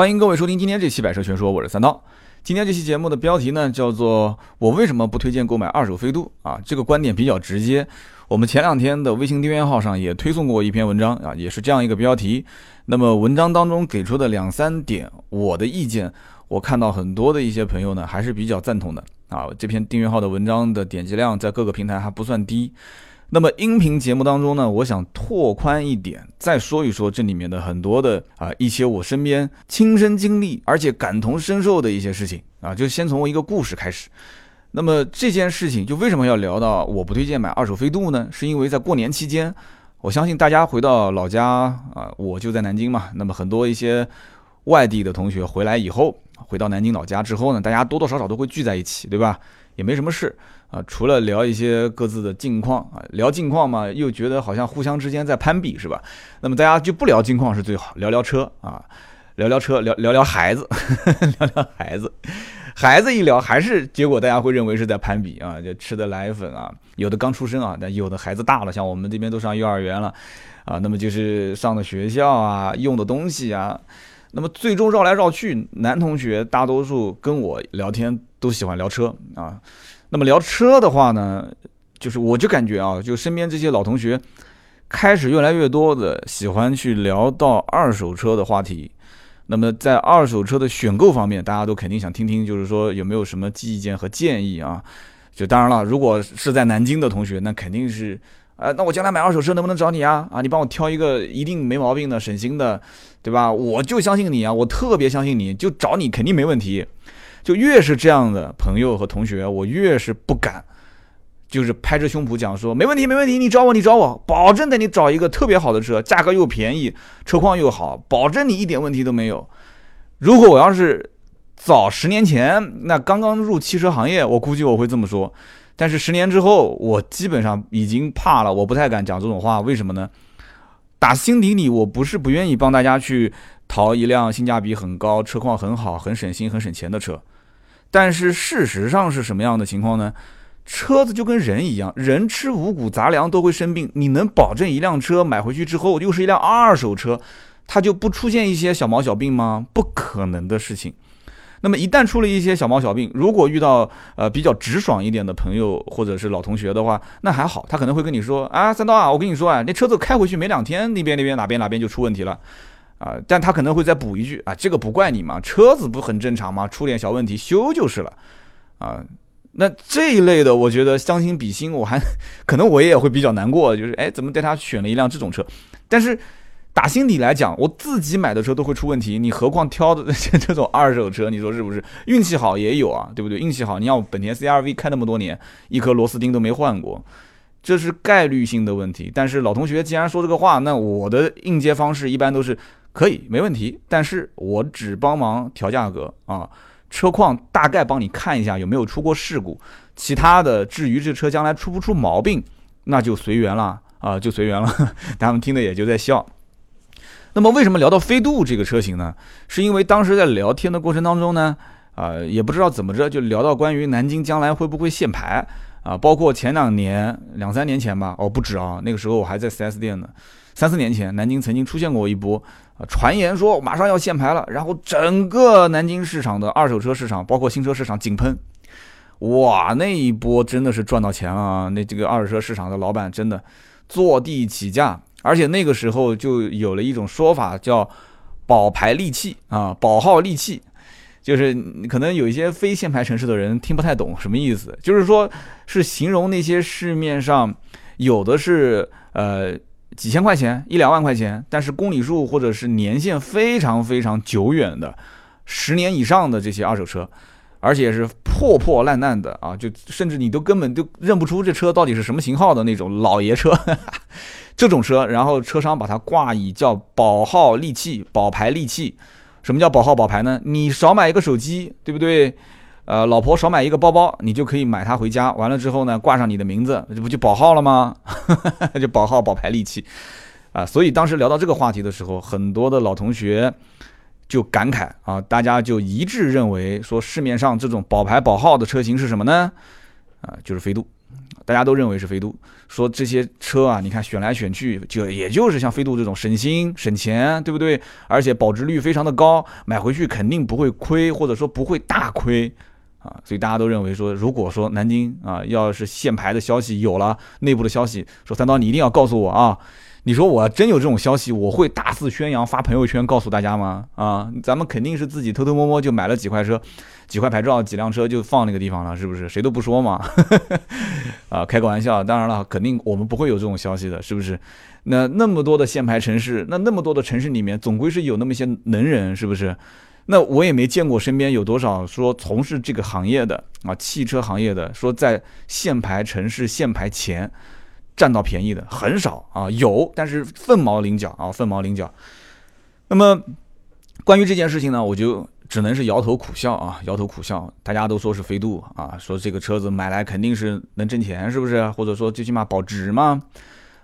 欢迎各位收听今天这期《百车全说》，我是三刀。今天这期节目的标题呢，叫做“我为什么不推荐购买二手飞度”啊，这个观点比较直接。我们前两天的微信订阅号上也推送过一篇文章啊，也是这样一个标题。那么文章当中给出的两三点我的意见，我看到很多的一些朋友呢还是比较赞同的啊。这篇订阅号的文章的点击量在各个平台还不算低。那么音频节目当中呢，我想拓宽一点，再说一说这里面的很多的啊一些我身边亲身经历而且感同身受的一些事情啊，就先从一个故事开始。那么这件事情就为什么要聊到我不推荐买二手飞度呢？是因为在过年期间，我相信大家回到老家啊，我就在南京嘛。那么很多一些外地的同学回来以后，回到南京老家之后呢，大家多多少少都会聚在一起，对吧？也没什么事。啊，除了聊一些各自的近况啊，聊近况嘛，又觉得好像互相之间在攀比，是吧？那么大家就不聊近况是最好，聊聊车啊，聊聊车，聊聊聊孩子，聊聊孩子，孩子一聊还是结果，大家会认为是在攀比啊，就吃的奶粉啊，有的刚出生啊，但有的孩子大了，像我们这边都上幼儿园了啊，那么就是上的学校啊，用的东西啊，那么最终绕来绕去，男同学大多数跟我聊天都喜欢聊车啊。那么聊车的话呢，就是我就感觉啊，就身边这些老同学开始越来越多的喜欢去聊到二手车的话题。那么在二手车的选购方面，大家都肯定想听听，就是说有没有什么意见和建议啊？就当然了，如果是在南京的同学，那肯定是，呃，那我将来买二手车能不能找你啊？啊，你帮我挑一个一定没毛病的、省心的，对吧？我就相信你啊，我特别相信你，就找你肯定没问题。就越是这样的朋友和同学，我越是不敢，就是拍着胸脯讲说没问题，没问题，你找我，你找我，保证带你找一个特别好的车，价格又便宜，车况又好，保证你一点问题都没有。如果我要是早十年前，那刚刚入汽车行业，我估计我会这么说。但是十年之后，我基本上已经怕了，我不太敢讲这种话。为什么呢？打心底里，我不是不愿意帮大家去淘一辆性价比很高、车况很好、很省心、很省钱的车。但是事实上是什么样的情况呢？车子就跟人一样，人吃五谷杂粮都会生病。你能保证一辆车买回去之后又是一辆二手车，它就不出现一些小毛小病吗？不可能的事情。那么一旦出了一些小毛小病，如果遇到呃比较直爽一点的朋友或者是老同学的话，那还好，他可能会跟你说啊，三刀啊，我跟你说啊，那车子开回去没两天，那边那边哪边哪边就出问题了。啊，但他可能会再补一句啊，这个不怪你嘛，车子不很正常吗？出点小问题修就是了，啊，那这一类的，我觉得将心比心，我还 可能我也会比较难过，就是哎，怎么带他选了一辆这种车？但是打心底来讲，我自己买的车都会出问题，你何况挑的这种 二手车？你说是不是？运气好也有啊，对不对？运气好，你像本田 CRV 开那么多年，一颗螺丝钉都没换过，这是概率性的问题。但是老同学既然说这个话，那我的应接方式一般都是。可以，没问题，但是我只帮忙调价格啊，车况大概帮你看一下有没有出过事故，其他的至于这车将来出不出毛病，那就随缘了啊，就随缘了。他们听的也就在笑。那么为什么聊到飞度这个车型呢？是因为当时在聊天的过程当中呢，啊，也不知道怎么着就聊到关于南京将来会不会限牌啊，包括前两年两三年前吧，哦不止啊，那个时候我还在 4S 店呢。三四年前，南京曾经出现过一波传言说马上要限牌了，然后整个南京市场的二手车市场，包括新车市场井喷，哇，那一波真的是赚到钱了。啊那这个二手车市场的老板真的坐地起价，而且那个时候就有了一种说法叫“保牌利器”啊，“保号利器”，就是可能有一些非限牌城市的人听不太懂什么意思，就是说是形容那些市面上有的是呃。几千块钱，一两万块钱，但是公里数或者是年限非常非常久远的，十年以上的这些二手车，而且是破破烂烂的啊，就甚至你都根本就认不出这车到底是什么型号的那种老爷车，这种车，然后车商把它挂以叫保号利器、保牌利器。什么叫保号保牌呢？你少买一个手机，对不对？呃，老婆少买一个包包，你就可以买它回家。完了之后呢，挂上你的名字，这不就保号了吗？就保号保牌利器啊！所以当时聊到这个话题的时候，很多的老同学就感慨啊，大家就一致认为说，市面上这种保牌保号的车型是什么呢？啊，就是飞度大家都认为是飞度，说这些车啊，你看选来选去，就也就是像飞度这种省心省钱，对不对？而且保值率非常的高，买回去肯定不会亏，或者说不会大亏啊。所以大家都认为说，如果说南京啊，要是限牌的消息有了，内部的消息说三刀你一定要告诉我啊。你说我真有这种消息，我会大肆宣扬发朋友圈告诉大家吗？啊，咱们肯定是自己偷偷摸摸就买了几块车，几块牌照，几辆车就放那个地方了，是不是？谁都不说嘛。啊，开个玩笑，当然了，肯定我们不会有这种消息的，是不是？那那么多的限牌城市，那那么多的城市里面，总归是有那么些能人，是不是？那我也没见过身边有多少说从事这个行业的啊，汽车行业的，说在限牌城市限牌前。占到便宜的很少啊，有，但是凤毛麟角啊，凤毛麟角。那么关于这件事情呢，我就只能是摇头苦笑啊，摇头苦笑。大家都说是飞度啊，说这个车子买来肯定是能挣钱，是不是？或者说最起码保值嘛？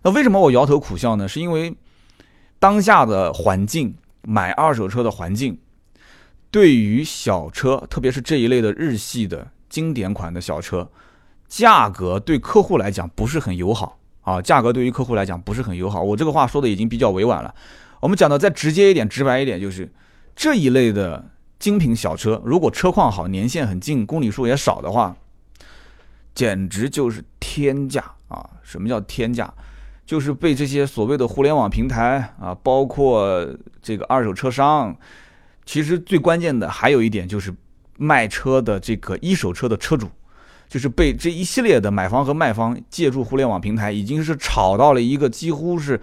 那为什么我摇头苦笑呢？是因为当下的环境，买二手车的环境，对于小车，特别是这一类的日系的经典款的小车，价格对客户来讲不是很友好。啊，价格对于客户来讲不是很友好。我这个话说的已经比较委婉了。我们讲的再直接一点、直白一点，就是这一类的精品小车，如果车况好、年限很近、公里数也少的话，简直就是天价啊！什么叫天价？就是被这些所谓的互联网平台啊，包括这个二手车商，其实最关键的还有一点就是卖车的这个一手车的车主。就是被这一系列的买方和卖方借助互联网平台，已经是炒到了一个几乎是，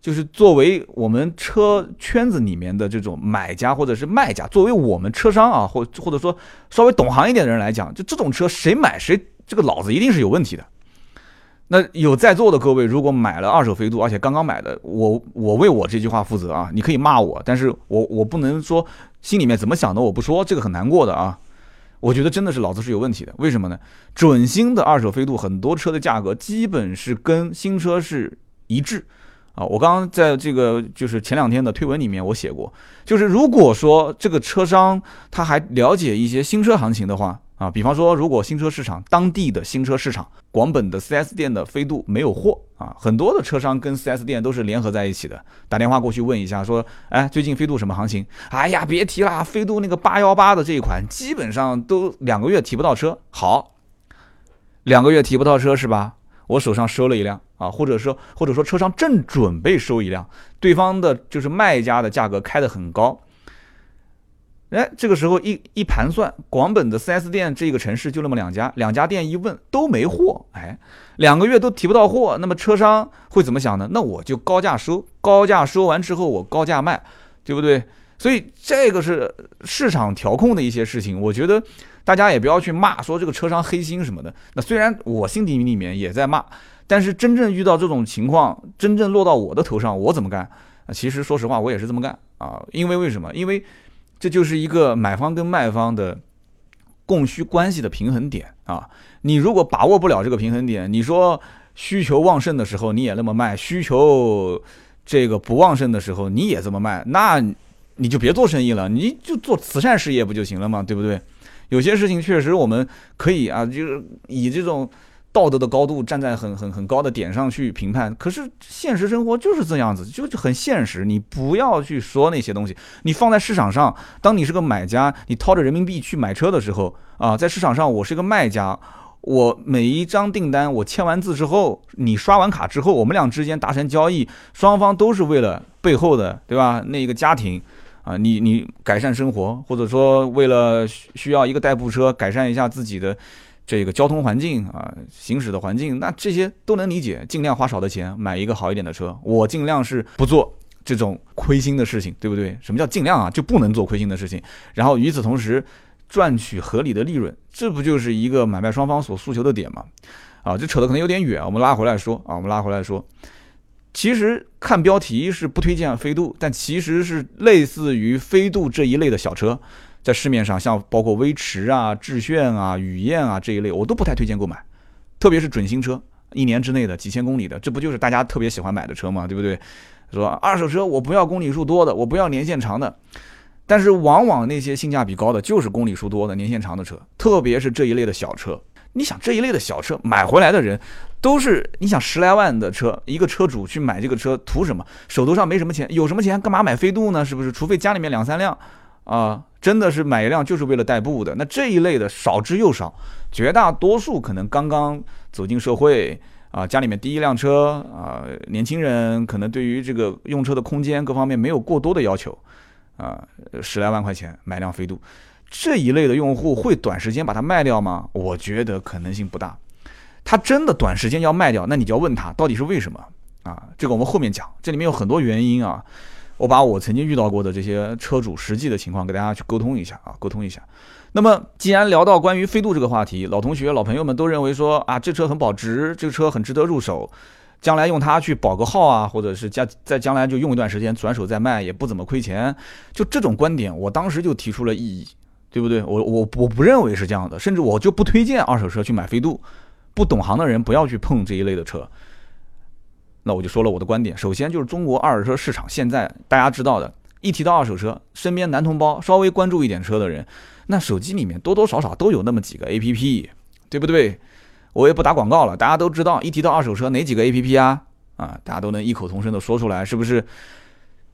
就是作为我们车圈子里面的这种买家或者是卖家，作为我们车商啊，或或者说稍微懂行一点的人来讲，就这种车谁买谁这个脑子一定是有问题的。那有在座的各位，如果买了二手飞度，而且刚刚买的，我我为我这句话负责啊，你可以骂我，但是我我不能说心里面怎么想的，我不说，这个很难过的啊。我觉得真的是脑子是有问题的，为什么呢？准新的二手飞度很多车的价格基本是跟新车是一致啊。我刚刚在这个就是前两天的推文里面我写过，就是如果说这个车商他还了解一些新车行情的话。啊，比方说，如果新车市场当地的新车市场，广本的 4S 店的飞度没有货啊，很多的车商跟 4S 店都是联合在一起的，打电话过去问一下，说，哎，最近飞度什么行情？哎呀，别提了，飞度那个八幺八的这一款，基本上都两个月提不到车。好，两个月提不到车是吧？我手上收了一辆啊，或者说或者说车商正准备收一辆，对方的就是卖家的价格开得很高。哎，这个时候一一盘算，广本的 4S 店这个城市就那么两家，两家店一问都没货，哎，两个月都提不到货，那么车商会怎么想呢？那我就高价收，高价收完之后我高价卖，对不对？所以这个是市场调控的一些事情，我觉得大家也不要去骂说这个车商黑心什么的。那虽然我心底里面也在骂，但是真正遇到这种情况，真正落到我的头上，我怎么干？其实说实话，我也是这么干啊，因为为什么？因为。这就是一个买方跟卖方的供需关系的平衡点啊！你如果把握不了这个平衡点，你说需求旺盛的时候你也那么卖，需求这个不旺盛的时候你也这么卖，那你就别做生意了，你就做慈善事业不就行了吗？对不对？有些事情确实我们可以啊，就是以这种。道德的高度站在很很很高的点上去评判，可是现实生活就是这样子，就很现实。你不要去说那些东西，你放在市场上，当你是个买家，你掏着人民币去买车的时候啊，在市场上我是个卖家，我每一张订单我签完字之后，你刷完卡之后，我们俩之间达成交易，双方都是为了背后的对吧？那一个家庭啊，你你改善生活，或者说为了需要一个代步车改善一下自己的。这个交通环境啊，行驶的环境，那这些都能理解。尽量花少的钱买一个好一点的车，我尽量是不做这种亏心的事情，对不对？什么叫尽量啊？就不能做亏心的事情。然后与此同时，赚取合理的利润，这不就是一个买卖双方所诉求的点吗？啊，这扯得可能有点远，我们拉回来说啊，我们拉回来说，其实看标题是不推荐飞度，但其实是类似于飞度这一类的小车。在市面上，像包括威驰啊、致炫啊、雨燕啊这一类，我都不太推荐购买，特别是准新车，一年之内的几千公里的，这不就是大家特别喜欢买的车吗？对不对？说二手车我不要公里数多的，我不要年限长的，但是往往那些性价比高的就是公里数多的、年限长的车，特别是这一类的小车。你想这一类的小车买回来的人，都是你想十来万的车，一个车主去买这个车图什么？手头上没什么钱，有什么钱干嘛买飞度呢？是不是？除非家里面两三辆，啊，真的是买一辆就是为了代步的。那这一类的少之又少，绝大多数可能刚刚走进社会啊，家里面第一辆车啊，年轻人可能对于这个用车的空间各方面没有过多的要求，啊，十来万块钱买辆飞度。这一类的用户会短时间把它卖掉吗？我觉得可能性不大。他真的短时间要卖掉，那你就要问他到底是为什么啊？这个我们后面讲，这里面有很多原因啊。我把我曾经遇到过的这些车主实际的情况给大家去沟通一下啊，沟通一下。那么既然聊到关于飞度这个话题，老同学、老朋友们都认为说啊，这车很保值，这个车很值得入手，将来用它去保个号啊，或者是将在将来就用一段时间，转手再卖也不怎么亏钱。就这种观点，我当时就提出了异议。对不对？我我我不认为是这样的，甚至我就不推荐二手车去买飞度，不懂行的人不要去碰这一类的车。那我就说了我的观点，首先就是中国二手车市场现在大家知道的，一提到二手车，身边男同胞稍微关注一点车的人，那手机里面多多少少都有那么几个 A P P，对不对？我也不打广告了，大家都知道，一提到二手车哪几个 A P P 啊？啊，大家都能异口同声的说出来，是不是？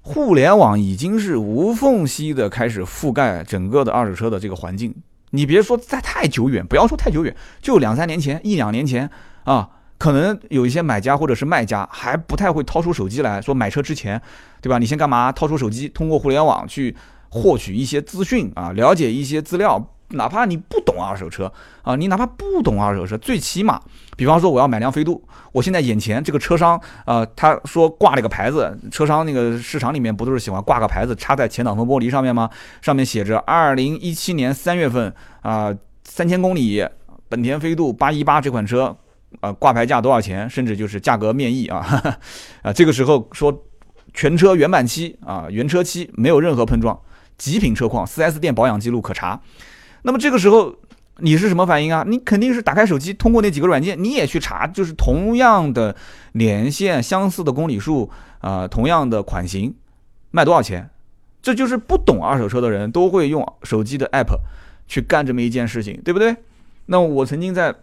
互联网已经是无缝隙的开始覆盖整个的二手车的这个环境。你别说在太久远，不要说太久远，就两三年前、一两年前啊，可能有一些买家或者是卖家还不太会掏出手机来说买车之前，对吧？你先干嘛？掏出手机，通过互联网去获取一些资讯啊，了解一些资料。哪怕你不懂二手车啊，你哪怕不懂二手车，最起码，比方说我要买辆飞度，我现在眼前这个车商啊，他说挂了个牌子，车商那个市场里面不都是喜欢挂个牌子插在前挡风玻璃上面吗？上面写着二零一七年三月份啊，三千公里，本田飞度八一八这款车，啊，挂牌价多少钱？甚至就是价格面议啊，啊，这个时候说全车原版漆啊，原车漆没有任何碰撞，极品车况，4S 店保养记录可查。那么这个时候你是什么反应啊？你肯定是打开手机，通过那几个软件，你也去查，就是同样的年限、相似的公里数啊，同样的款型，卖多少钱？这就是不懂二手车的人都会用手机的 app 去干这么一件事情，对不对？那我曾经在。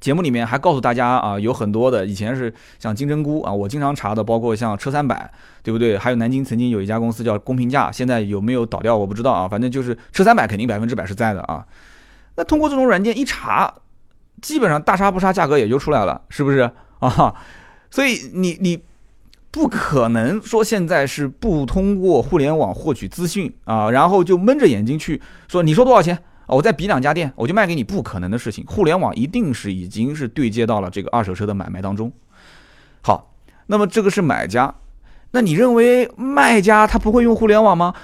节目里面还告诉大家啊，有很多的以前是像金针菇啊，我经常查的，包括像车三百，对不对？还有南京曾经有一家公司叫公平价，现在有没有倒掉我不知道啊，反正就是车三百肯定百分之百是在的啊。那通过这种软件一查，基本上大差不差，价格也就出来了，是不是 啊？所以你你不可能说现在是不通过互联网获取资讯啊，然后就闷着眼睛去说你说多少钱？我再比两家店，我就卖给你，不可能的事情。互联网一定是已经是对接到了这个二手车的买卖当中。好，那么这个是买家，那你认为卖家他不会用互联网吗？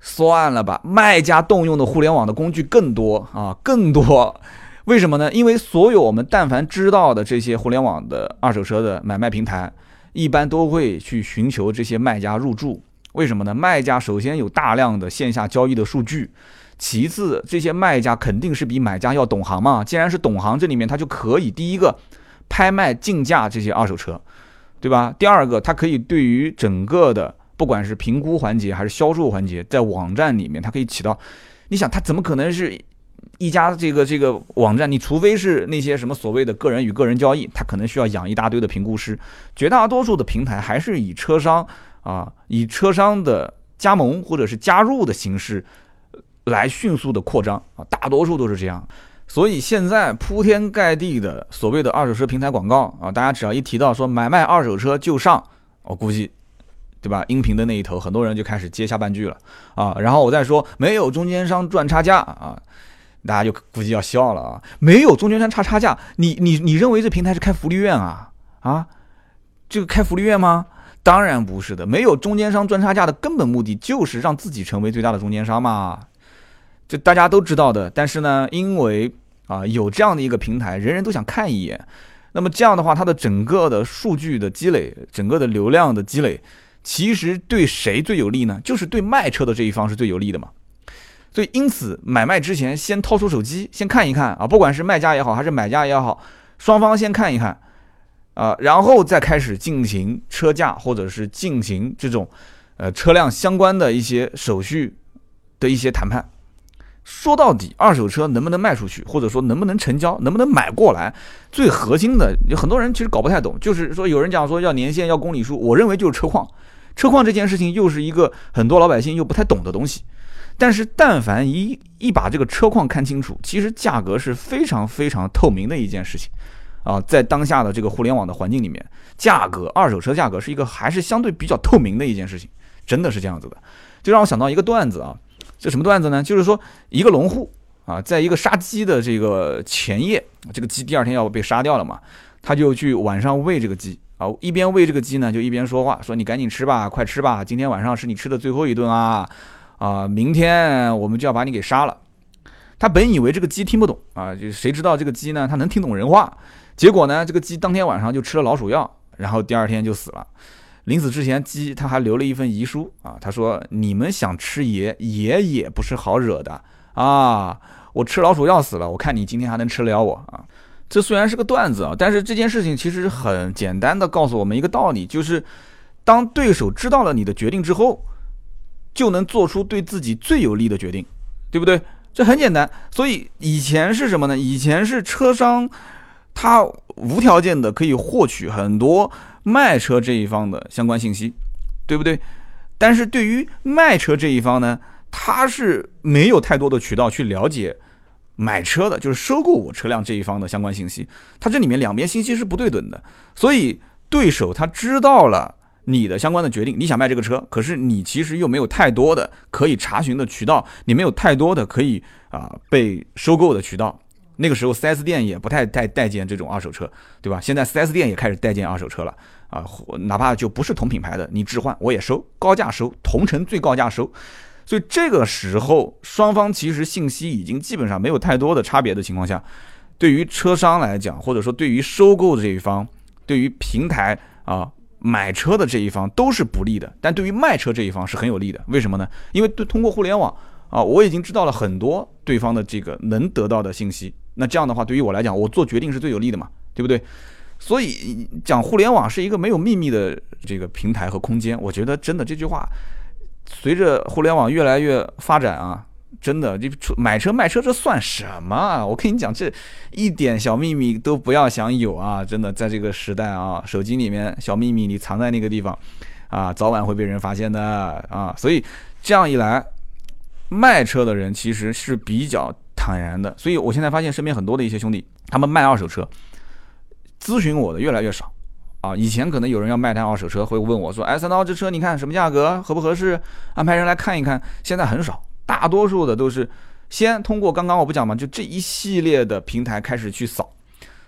算了吧，卖家动用的互联网的工具更多啊，更多。为什么呢？因为所有我们但凡知道的这些互联网的二手车的买卖平台，一般都会去寻求这些卖家入驻。为什么呢？卖家首先有大量的线下交易的数据。其次，这些卖家肯定是比买家要懂行嘛。既然是懂行，这里面他就可以第一个拍卖竞价这些二手车，对吧？第二个，他可以对于整个的不管是评估环节还是销售环节，在网站里面，它可以起到。你想，他怎么可能是一家这个这个网站？你除非是那些什么所谓的个人与个人交易，他可能需要养一大堆的评估师。绝大多数的平台还是以车商啊，以车商的加盟或者是加入的形式。来迅速的扩张啊，大多数都是这样，所以现在铺天盖地的所谓的二手车平台广告啊，大家只要一提到说买卖二手车就上，我估计，对吧？音频的那一头很多人就开始接下半句了啊，然后我再说没有中间商赚差价啊，大家就估计要笑了啊，没有中间商差差价，你你你认为这平台是开福利院啊啊？这个开福利院吗？当然不是的，没有中间商赚差价的根本目的就是让自己成为最大的中间商嘛。就大家都知道的，但是呢，因为啊有这样的一个平台，人人都想看一眼，那么这样的话，它的整个的数据的积累，整个的流量的积累，其实对谁最有利呢？就是对卖车的这一方是最有利的嘛。所以因此，买卖之前先掏出手机，先看一看啊，不管是卖家也好，还是买家也好，双方先看一看啊，然后再开始进行车价或者是进行这种呃车辆相关的一些手续的一些谈判。说到底，二手车能不能卖出去，或者说能不能成交，能不能买过来，最核心的，有很多人其实搞不太懂。就是说，有人讲说要年限，要公里数，我认为就是车况。车况这件事情又是一个很多老百姓又不太懂的东西。但是，但凡一一把这个车况看清楚，其实价格是非常非常透明的一件事情啊。在当下的这个互联网的环境里面，价格二手车价格是一个还是相对比较透明的一件事情，真的是这样子的。就让我想到一个段子啊。这什么段子呢？就是说，一个农户啊，在一个杀鸡的这个前夜，这个鸡第二天要被杀掉了嘛，他就去晚上喂这个鸡啊，一边喂这个鸡呢，就一边说话，说你赶紧吃吧，快吃吧，今天晚上是你吃的最后一顿啊，啊，明天我们就要把你给杀了。他本以为这个鸡听不懂啊，就谁知道这个鸡呢，他能听懂人话，结果呢，这个鸡当天晚上就吃了老鼠药，然后第二天就死了。临死之前，鸡他还留了一份遗书啊。他说：“你们想吃爷，爷也不是好惹的啊。我吃老鼠药死了，我看你今天还能吃了我啊。”这虽然是个段子啊，但是这件事情其实很简单的告诉我们一个道理，就是当对手知道了你的决定之后，就能做出对自己最有利的决定，对不对？这很简单。所以以前是什么呢？以前是车商他无条件的可以获取很多。卖车这一方的相关信息，对不对？但是对于卖车这一方呢，他是没有太多的渠道去了解买车的，就是收购我车辆这一方的相关信息。他这里面两边信息是不对等的，所以对手他知道了你的相关的决定，你想卖这个车，可是你其实又没有太多的可以查询的渠道，你没有太多的可以啊被收购的渠道。那个时候，4S 店也不太待待见这种二手车，对吧？现在 4S 店也开始待见二手车了啊，哪怕就不是同品牌的，你置换我也收，高价收，同城最高价收。所以这个时候，双方其实信息已经基本上没有太多的差别的情况下，对于车商来讲，或者说对于收购的这一方，对于平台啊买车的这一方都是不利的，但对于卖车这一方是很有利的。为什么呢？因为对通过互联网啊，我已经知道了很多对方的这个能得到的信息。那这样的话，对于我来讲，我做决定是最有利的嘛，对不对？所以讲互联网是一个没有秘密的这个平台和空间，我觉得真的这句话，随着互联网越来越发展啊，真的这买车卖车这算什么啊？我跟你讲，这一点小秘密都不要想有啊！真的，在这个时代啊，手机里面小秘密你藏在那个地方啊，早晚会被人发现的啊！所以这样一来，卖车的人其实是比较。坦然的，所以我现在发现身边很多的一些兄弟，他们卖二手车，咨询我的越来越少啊。以前可能有人要卖台二手车，会问我说：“哎，三刀，这车你看什么价格，合不合适？安排人来看一看。”现在很少，大多数的都是先通过刚刚我不讲嘛，就这一系列的平台开始去扫，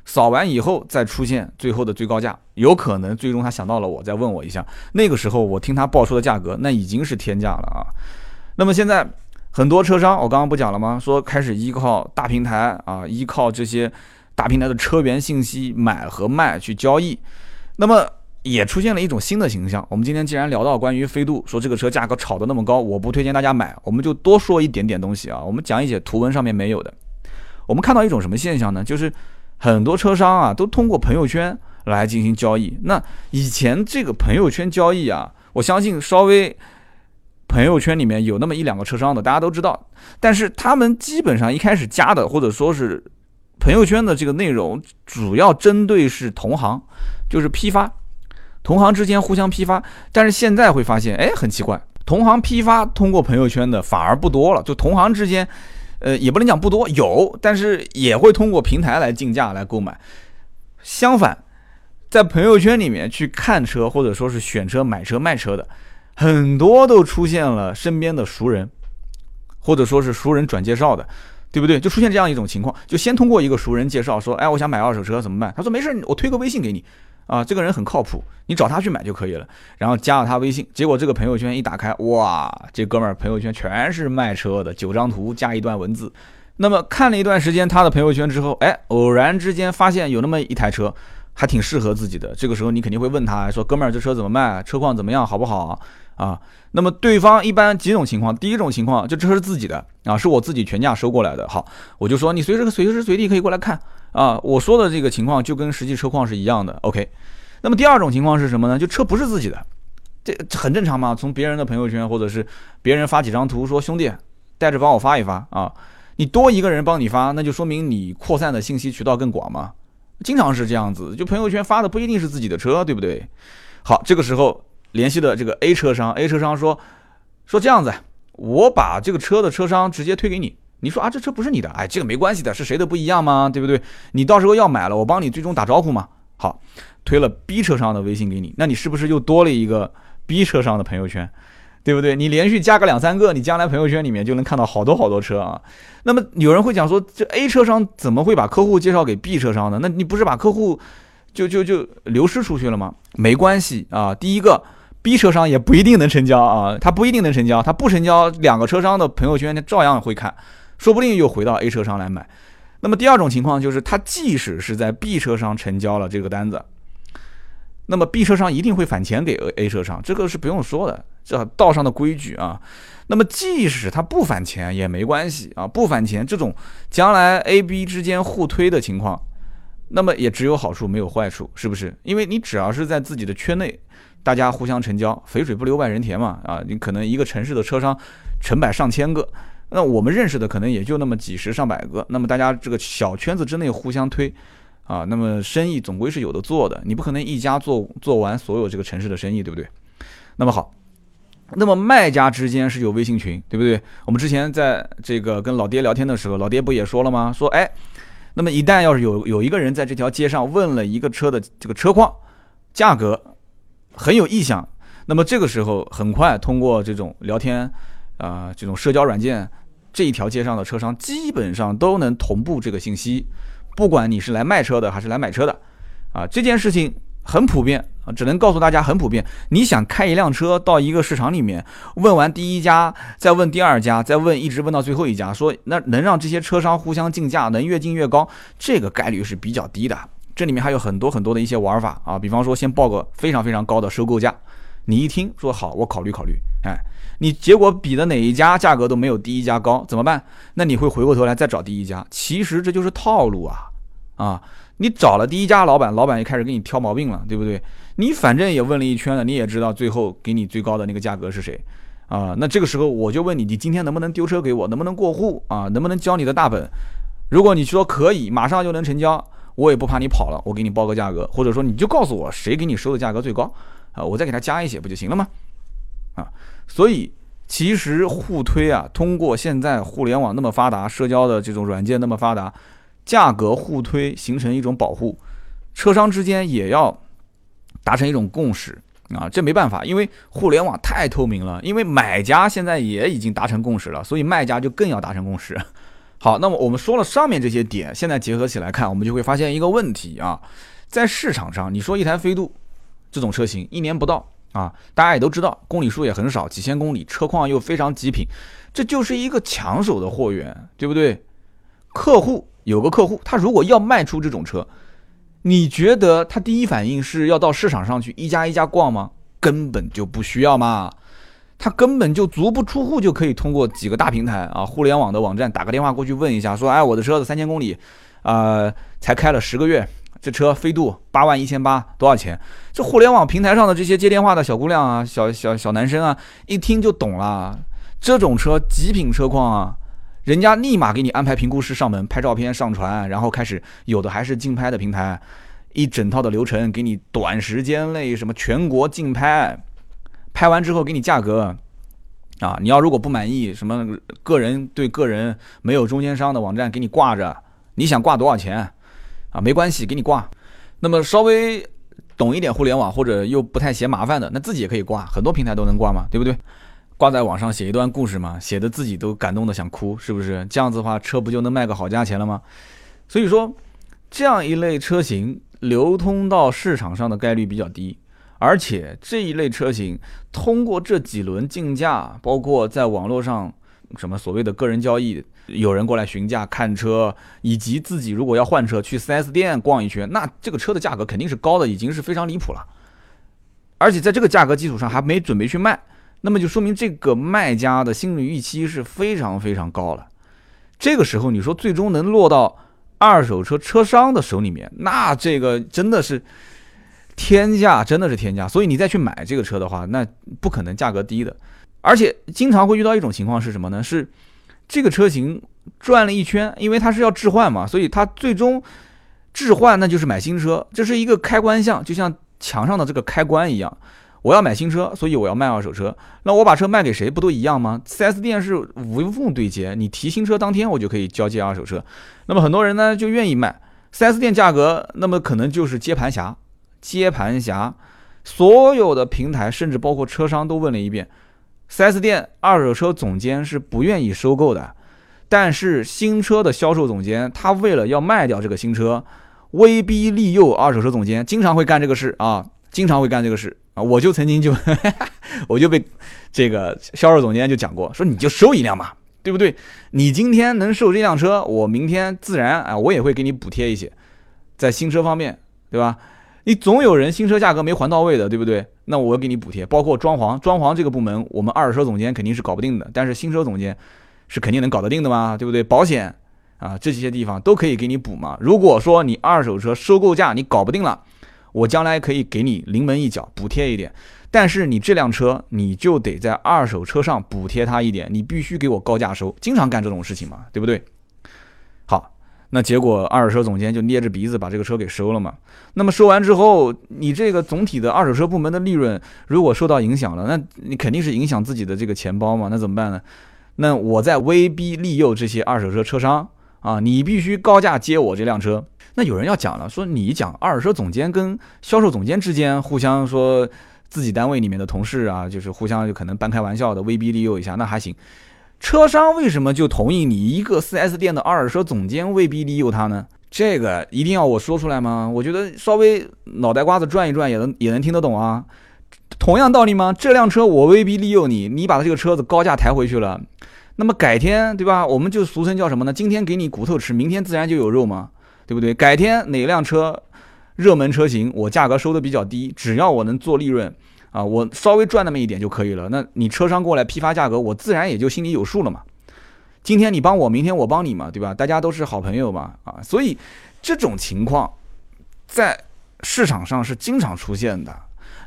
扫完以后再出现最后的最高价，有可能最终他想到了我，再问我一下，那个时候我听他报出的价格，那已经是天价了啊。那么现在。很多车商，我刚刚不讲了吗？说开始依靠大平台啊，依靠这些大平台的车源信息买和卖去交易，那么也出现了一种新的形象。我们今天既然聊到关于飞度，说这个车价格炒得那么高，我不推荐大家买，我们就多说一点点东西啊。我们讲一些图文上面没有的。我们看到一种什么现象呢？就是很多车商啊，都通过朋友圈来进行交易。那以前这个朋友圈交易啊，我相信稍微。朋友圈里面有那么一两个车商的，大家都知道，但是他们基本上一开始加的或者说是朋友圈的这个内容，主要针对是同行，就是批发，同行之间互相批发。但是现在会发现，哎，很奇怪，同行批发通过朋友圈的反而不多了。就同行之间，呃，也不能讲不多，有，但是也会通过平台来竞价来购买。相反，在朋友圈里面去看车或者说是选车、买车、卖车的。很多都出现了身边的熟人，或者说是熟人转介绍的，对不对？就出现这样一种情况，就先通过一个熟人介绍说，哎，我想买二手车怎么办？他说没事，我推个微信给你，啊，这个人很靠谱，你找他去买就可以了。然后加了他微信，结果这个朋友圈一打开，哇，这哥们儿朋友圈全是卖车的，九张图加一段文字。那么看了一段时间他的朋友圈之后，哎，偶然之间发现有那么一台车。还挺适合自己的。这个时候你肯定会问他说：“哥们儿，这车怎么卖？车况怎么样？好不好？”啊，那么对方一般几种情况。第一种情况，就这车是自己的啊，是我自己全价收过来的。好，我就说你随时随时随地可以过来看啊。我说的这个情况就跟实际车况是一样的。OK。那么第二种情况是什么呢？就车不是自己的，这很正常嘛。从别人的朋友圈或者是别人发几张图说：“兄弟，带着帮我发一发啊。你多一个人帮你发，那就说明你扩散的信息渠道更广嘛。经常是这样子，就朋友圈发的不一定是自己的车，对不对？好，这个时候联系的这个 A 车商，A 车商说说这样子，我把这个车的车商直接推给你。你说啊，这车不是你的，哎，这个没关系的，是谁的不一样吗？对不对？你到时候要买了，我帮你最终打招呼嘛。好，推了 B 车商的微信给你，那你是不是又多了一个 B 车商的朋友圈？对不对？你连续加个两三个，你将来朋友圈里面就能看到好多好多车啊。那么有人会讲说，这 A 车商怎么会把客户介绍给 B 车商呢？那你不是把客户就就就流失出去了吗？没关系啊。第一个，B 车商也不一定能成交啊，他不一定能成交，他不成交，两个车商的朋友圈他照样会看，说不定又回到 A 车商来买。那么第二种情况就是，他即使是在 B 车商成交了这个单子。那么 B 车商一定会返钱给 A 车商，这个是不用说的，这道上的规矩啊。那么即使他不返钱也没关系啊，不返钱这种将来 A B 之间互推的情况，那么也只有好处没有坏处，是不是？因为你只要是在自己的圈内，大家互相成交，肥水不流外人田嘛啊。你可能一个城市的车商成百上千个，那我们认识的可能也就那么几十上百个，那么大家这个小圈子之内互相推。啊，那么生意总归是有的做的，你不可能一家做做完所有这个城市的生意，对不对？那么好，那么卖家之间是有微信群，对不对？我们之前在这个跟老爹聊天的时候，老爹不也说了吗？说哎，那么一旦要是有有一个人在这条街上问了一个车的这个车况、价格，很有意向，那么这个时候很快通过这种聊天啊，这种社交软件，这一条街上的车商基本上都能同步这个信息。不管你是来卖车的还是来买车的，啊，这件事情很普遍啊，只能告诉大家很普遍。你想开一辆车到一个市场里面，问完第一家，再问第二家，再问，一直问到最后一家，说那能让这些车商互相竞价，能越竞越高，这个概率是比较低的。这里面还有很多很多的一些玩法啊，比方说先报个非常非常高的收购价，你一听说好，我考虑考虑，哎。你结果比的哪一家价格都没有第一家高，怎么办？那你会回过头来再找第一家。其实这就是套路啊，啊，你找了第一家老板，老板也开始给你挑毛病了，对不对？你反正也问了一圈了，你也知道最后给你最高的那个价格是谁啊？那这个时候我就问你，你今天能不能丢车给我？能不能过户啊？能不能交你的大本？如果你说可以，马上就能成交，我也不怕你跑了，我给你报个价格，或者说你就告诉我谁给你收的价格最高啊？我再给他加一些不就行了吗？啊？所以，其实互推啊，通过现在互联网那么发达，社交的这种软件那么发达，价格互推形成一种保护，车商之间也要达成一种共识啊，这没办法，因为互联网太透明了，因为买家现在也已经达成共识了，所以卖家就更要达成共识。好，那么我们说了上面这些点，现在结合起来看，我们就会发现一个问题啊，在市场上，你说一台飞度这种车型，一年不到。啊，大家也都知道，公里数也很少，几千公里，车况又非常极品，这就是一个抢手的货源，对不对？客户有个客户，他如果要卖出这种车，你觉得他第一反应是要到市场上去一家一家逛吗？根本就不需要嘛，他根本就足不出户就可以通过几个大平台啊，互联网的网站打个电话过去问一下，说，哎，我的车子三千公里，啊，才开了十个月。这车飞度八万一千八多少钱？这互联网平台上的这些接电话的小姑娘啊，小小小男生啊，一听就懂了。这种车极品车况啊，人家立马给你安排评估师上门拍照片上传，然后开始有的还是竞拍的平台，一整套的流程给你短时间内什么全国竞拍，拍完之后给你价格啊，你要如果不满意，什么个人对个人没有中间商的网站给你挂着，你想挂多少钱？啊，没关系，给你挂。那么稍微懂一点互联网或者又不太嫌麻烦的，那自己也可以挂，很多平台都能挂嘛，对不对？挂在网上写一段故事嘛，写的自己都感动的想哭，是不是？这样子的话，车不就能卖个好价钱了吗？所以说，这样一类车型流通到市场上的概率比较低，而且这一类车型通过这几轮竞价，包括在网络上什么所谓的个人交易。有人过来询价看车，以及自己如果要换车去 4S 店逛一圈，那这个车的价格肯定是高的，已经是非常离谱了。而且在这个价格基础上还没准备去卖，那么就说明这个卖家的心理预期是非常非常高了。这个时候你说最终能落到二手车车商的手里面，那这个真的是天价，真的是天价。所以你再去买这个车的话，那不可能价格低的。而且经常会遇到一种情况是什么呢？是。这个车型转了一圈，因为它是要置换嘛，所以它最终置换那就是买新车，这是一个开关项，就像墙上的这个开关一样。我要买新车，所以我要卖二手车。那我把车卖给谁，不都一样吗？4S 店是无缝对接，你提新车当天，我就可以交接二手车。那么很多人呢就愿意卖 4S 店价格，那么可能就是接盘侠，接盘侠。所有的平台，甚至包括车商都问了一遍，4S 店二手车总监是不愿意收购的，但是新车的销售总监，他为了要卖掉这个新车，威逼利诱二手车总监，经常会干这个事啊，经常会干这个事。啊，我就曾经就，我就被这个销售总监就讲过，说你就收一辆嘛，对不对？你今天能收这辆车，我明天自然啊，我也会给你补贴一些，在新车方面，对吧？你总有人新车价格没还到位的，对不对？那我给你补贴，包括装潢，装潢这个部门，我们二手车总监肯定是搞不定的，但是新车总监是肯定能搞得定的嘛，对不对？保险啊，这些地方都可以给你补嘛。如果说你二手车收购价你搞不定了。我将来可以给你临门一脚补贴一点，但是你这辆车你就得在二手车上补贴他一点，你必须给我高价收，经常干这种事情嘛，对不对？那结果二手车总监就捏着鼻子把这个车给收了嘛。那么收完之后，你这个总体的二手车部门的利润如果受到影响了，那你肯定是影响自己的这个钱包嘛。那怎么办呢？那我在威逼利诱这些二手车车商啊，你必须高价接我这辆车。那有人要讲了，说你讲二手车总监跟销售总监之间互相说自己单位里面的同事啊，就是互相就可能半开玩笑的威逼利诱一下，那还行。车商为什么就同意你一个 4S 店的二手车总监威逼利诱他呢？这个一定要我说出来吗？我觉得稍微脑袋瓜子转一转也能也能听得懂啊。同样道理吗？这辆车我威逼利诱你，你把这个车子高价抬回去了，那么改天对吧？我们就俗称叫什么呢？今天给你骨头吃，明天自然就有肉嘛？对不对？改天哪辆车热门车型，我价格收的比较低，只要我能做利润啊，我稍微赚那么一点就可以了。那你车商过来批发价格，我自然也就心里有数了嘛。今天你帮我，明天我帮你嘛，对吧？大家都是好朋友嘛，啊，所以这种情况在市场上是经常出现的。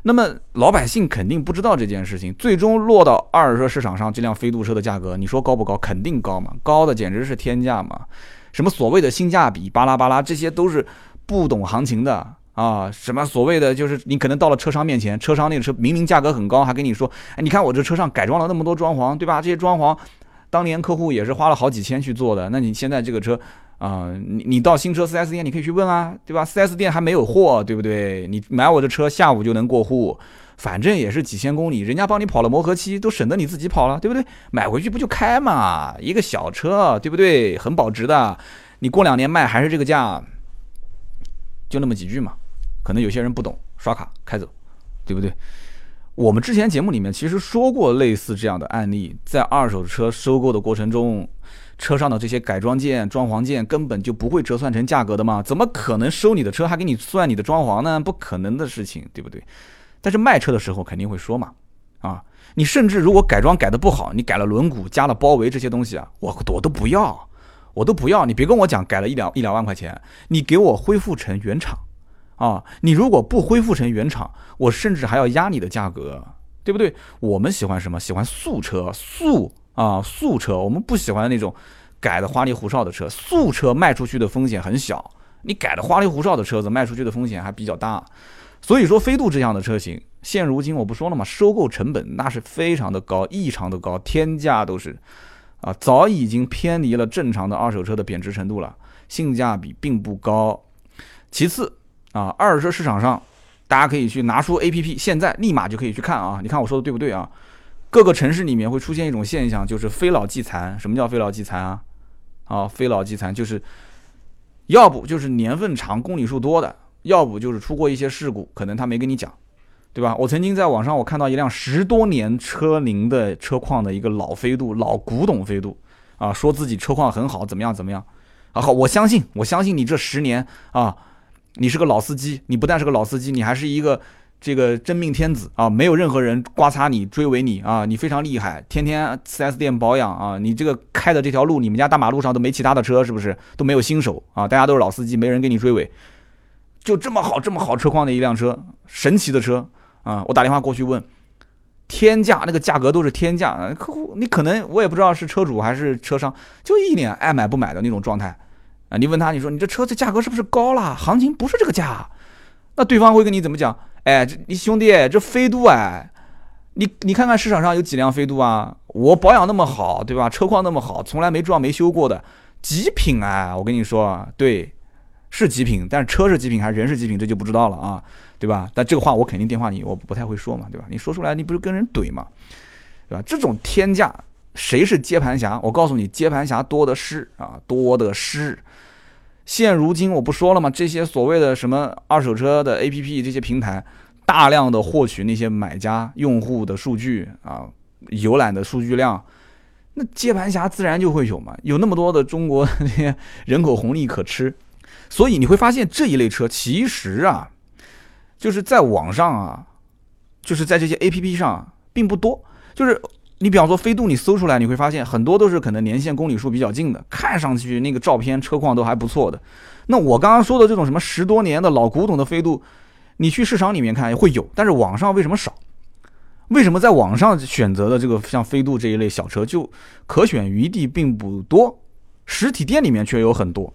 那么老百姓肯定不知道这件事情，最终落到二手车市场上，这辆飞度车的价格，你说高不高？肯定高嘛，高的简直是天价嘛。什么所谓的性价比，巴拉巴拉，这些都是不懂行情的啊！什么所谓的，就是你可能到了车商面前，车商那个车明明价格很高，还跟你说，哎，你看我这车上改装了那么多装潢，对吧？这些装潢，当年客户也是花了好几千去做的。那你现在这个车啊，你你到新车 4S 店，你可以去问啊，对吧？4S 店还没有货，对不对？你买我的车，下午就能过户。反正也是几千公里，人家帮你跑了磨合期，都省得你自己跑了，对不对？买回去不就开嘛，一个小车，对不对？很保值的，你过两年卖还是这个价，就那么几句嘛。可能有些人不懂，刷卡开走，对不对？我们之前节目里面其实说过类似这样的案例，在二手车收购的过程中，车上的这些改装件、装潢件根本就不会折算成价格的嘛，怎么可能收你的车还给你算你的装潢呢？不可能的事情，对不对？但是卖车的时候肯定会说嘛，啊，你甚至如果改装改的不好，你改了轮毂、加了包围这些东西啊，我我都不要，我都不要。你别跟我讲改了一两一两万块钱，你给我恢复成原厂，啊，你如果不恢复成原厂，我甚至还要压你的价格，对不对？我们喜欢什么？喜欢素车，素啊，素车。我们不喜欢那种改的花里胡哨的车，素车卖出去的风险很小，你改的花里胡哨的车子卖出去的风险还比较大。所以说，飞度这样的车型，现如今我不说了吗？收购成本那是非常的高，异常的高，天价都是，啊，早已经偏离了正常的二手车的贬值程度了，性价比并不高。其次，啊，二手车市场上，大家可以去拿出 A P P，现在立马就可以去看啊，你看我说的对不对啊？各个城市里面会出现一种现象，就是非老即残。什么叫非老即残啊？啊，非老即残就是，要不就是年份长、公里数多的。要不就是出过一些事故，可能他没跟你讲，对吧？我曾经在网上我看到一辆十多年车龄的车况的一个老飞度，老古董飞度，啊，说自己车况很好，怎么样怎么样？啊，好，我相信，我相信你这十年啊，你是个老司机，你不但是个老司机，你还是一个这个真命天子啊，没有任何人刮擦你、追尾你啊，你非常厉害，天天 4S 店保养啊，你这个开的这条路，你们家大马路上都没其他的车，是不是？都没有新手啊，大家都是老司机，没人给你追尾。就这么好，这么好车况的一辆车，神奇的车啊！我打电话过去问，天价，那个价格都是天价。客户你可能我也不知道是车主还是车商，就一脸爱买不买的那种状态啊。你问他，你说你这车子价格是不是高了？行情不是这个价，那对方会跟你怎么讲？哎，这你兄弟，这飞度哎，你你看看市场上有几辆飞度啊？我保养那么好，对吧？车况那么好，从来没撞没修过的极品哎，我跟你说，对。是极品，但是车是极品还是人是极品，这就不知道了啊，对吧？但这个话我肯定电话你我不太会说嘛，对吧？你说出来你不是跟人怼嘛，对吧？这种天价，谁是接盘侠？我告诉你，接盘侠多的是啊，多的是。现如今我不说了吗？这些所谓的什么二手车的 APP 这些平台，大量的获取那些买家用户的数据啊，浏览的数据量，那接盘侠自然就会有嘛。有那么多的中国那些人口红利可吃。所以你会发现这一类车其实啊，就是在网上啊，就是在这些 A P P 上并不多。就是你比方说飞度，你搜出来你会发现很多都是可能年限公里数比较近的，看上去那个照片车况都还不错的。那我刚刚说的这种什么十多年的老古董的飞度，你去市场里面看会有，但是网上为什么少？为什么在网上选择的这个像飞度这一类小车就可选余地并不多？实体店里面却有很多。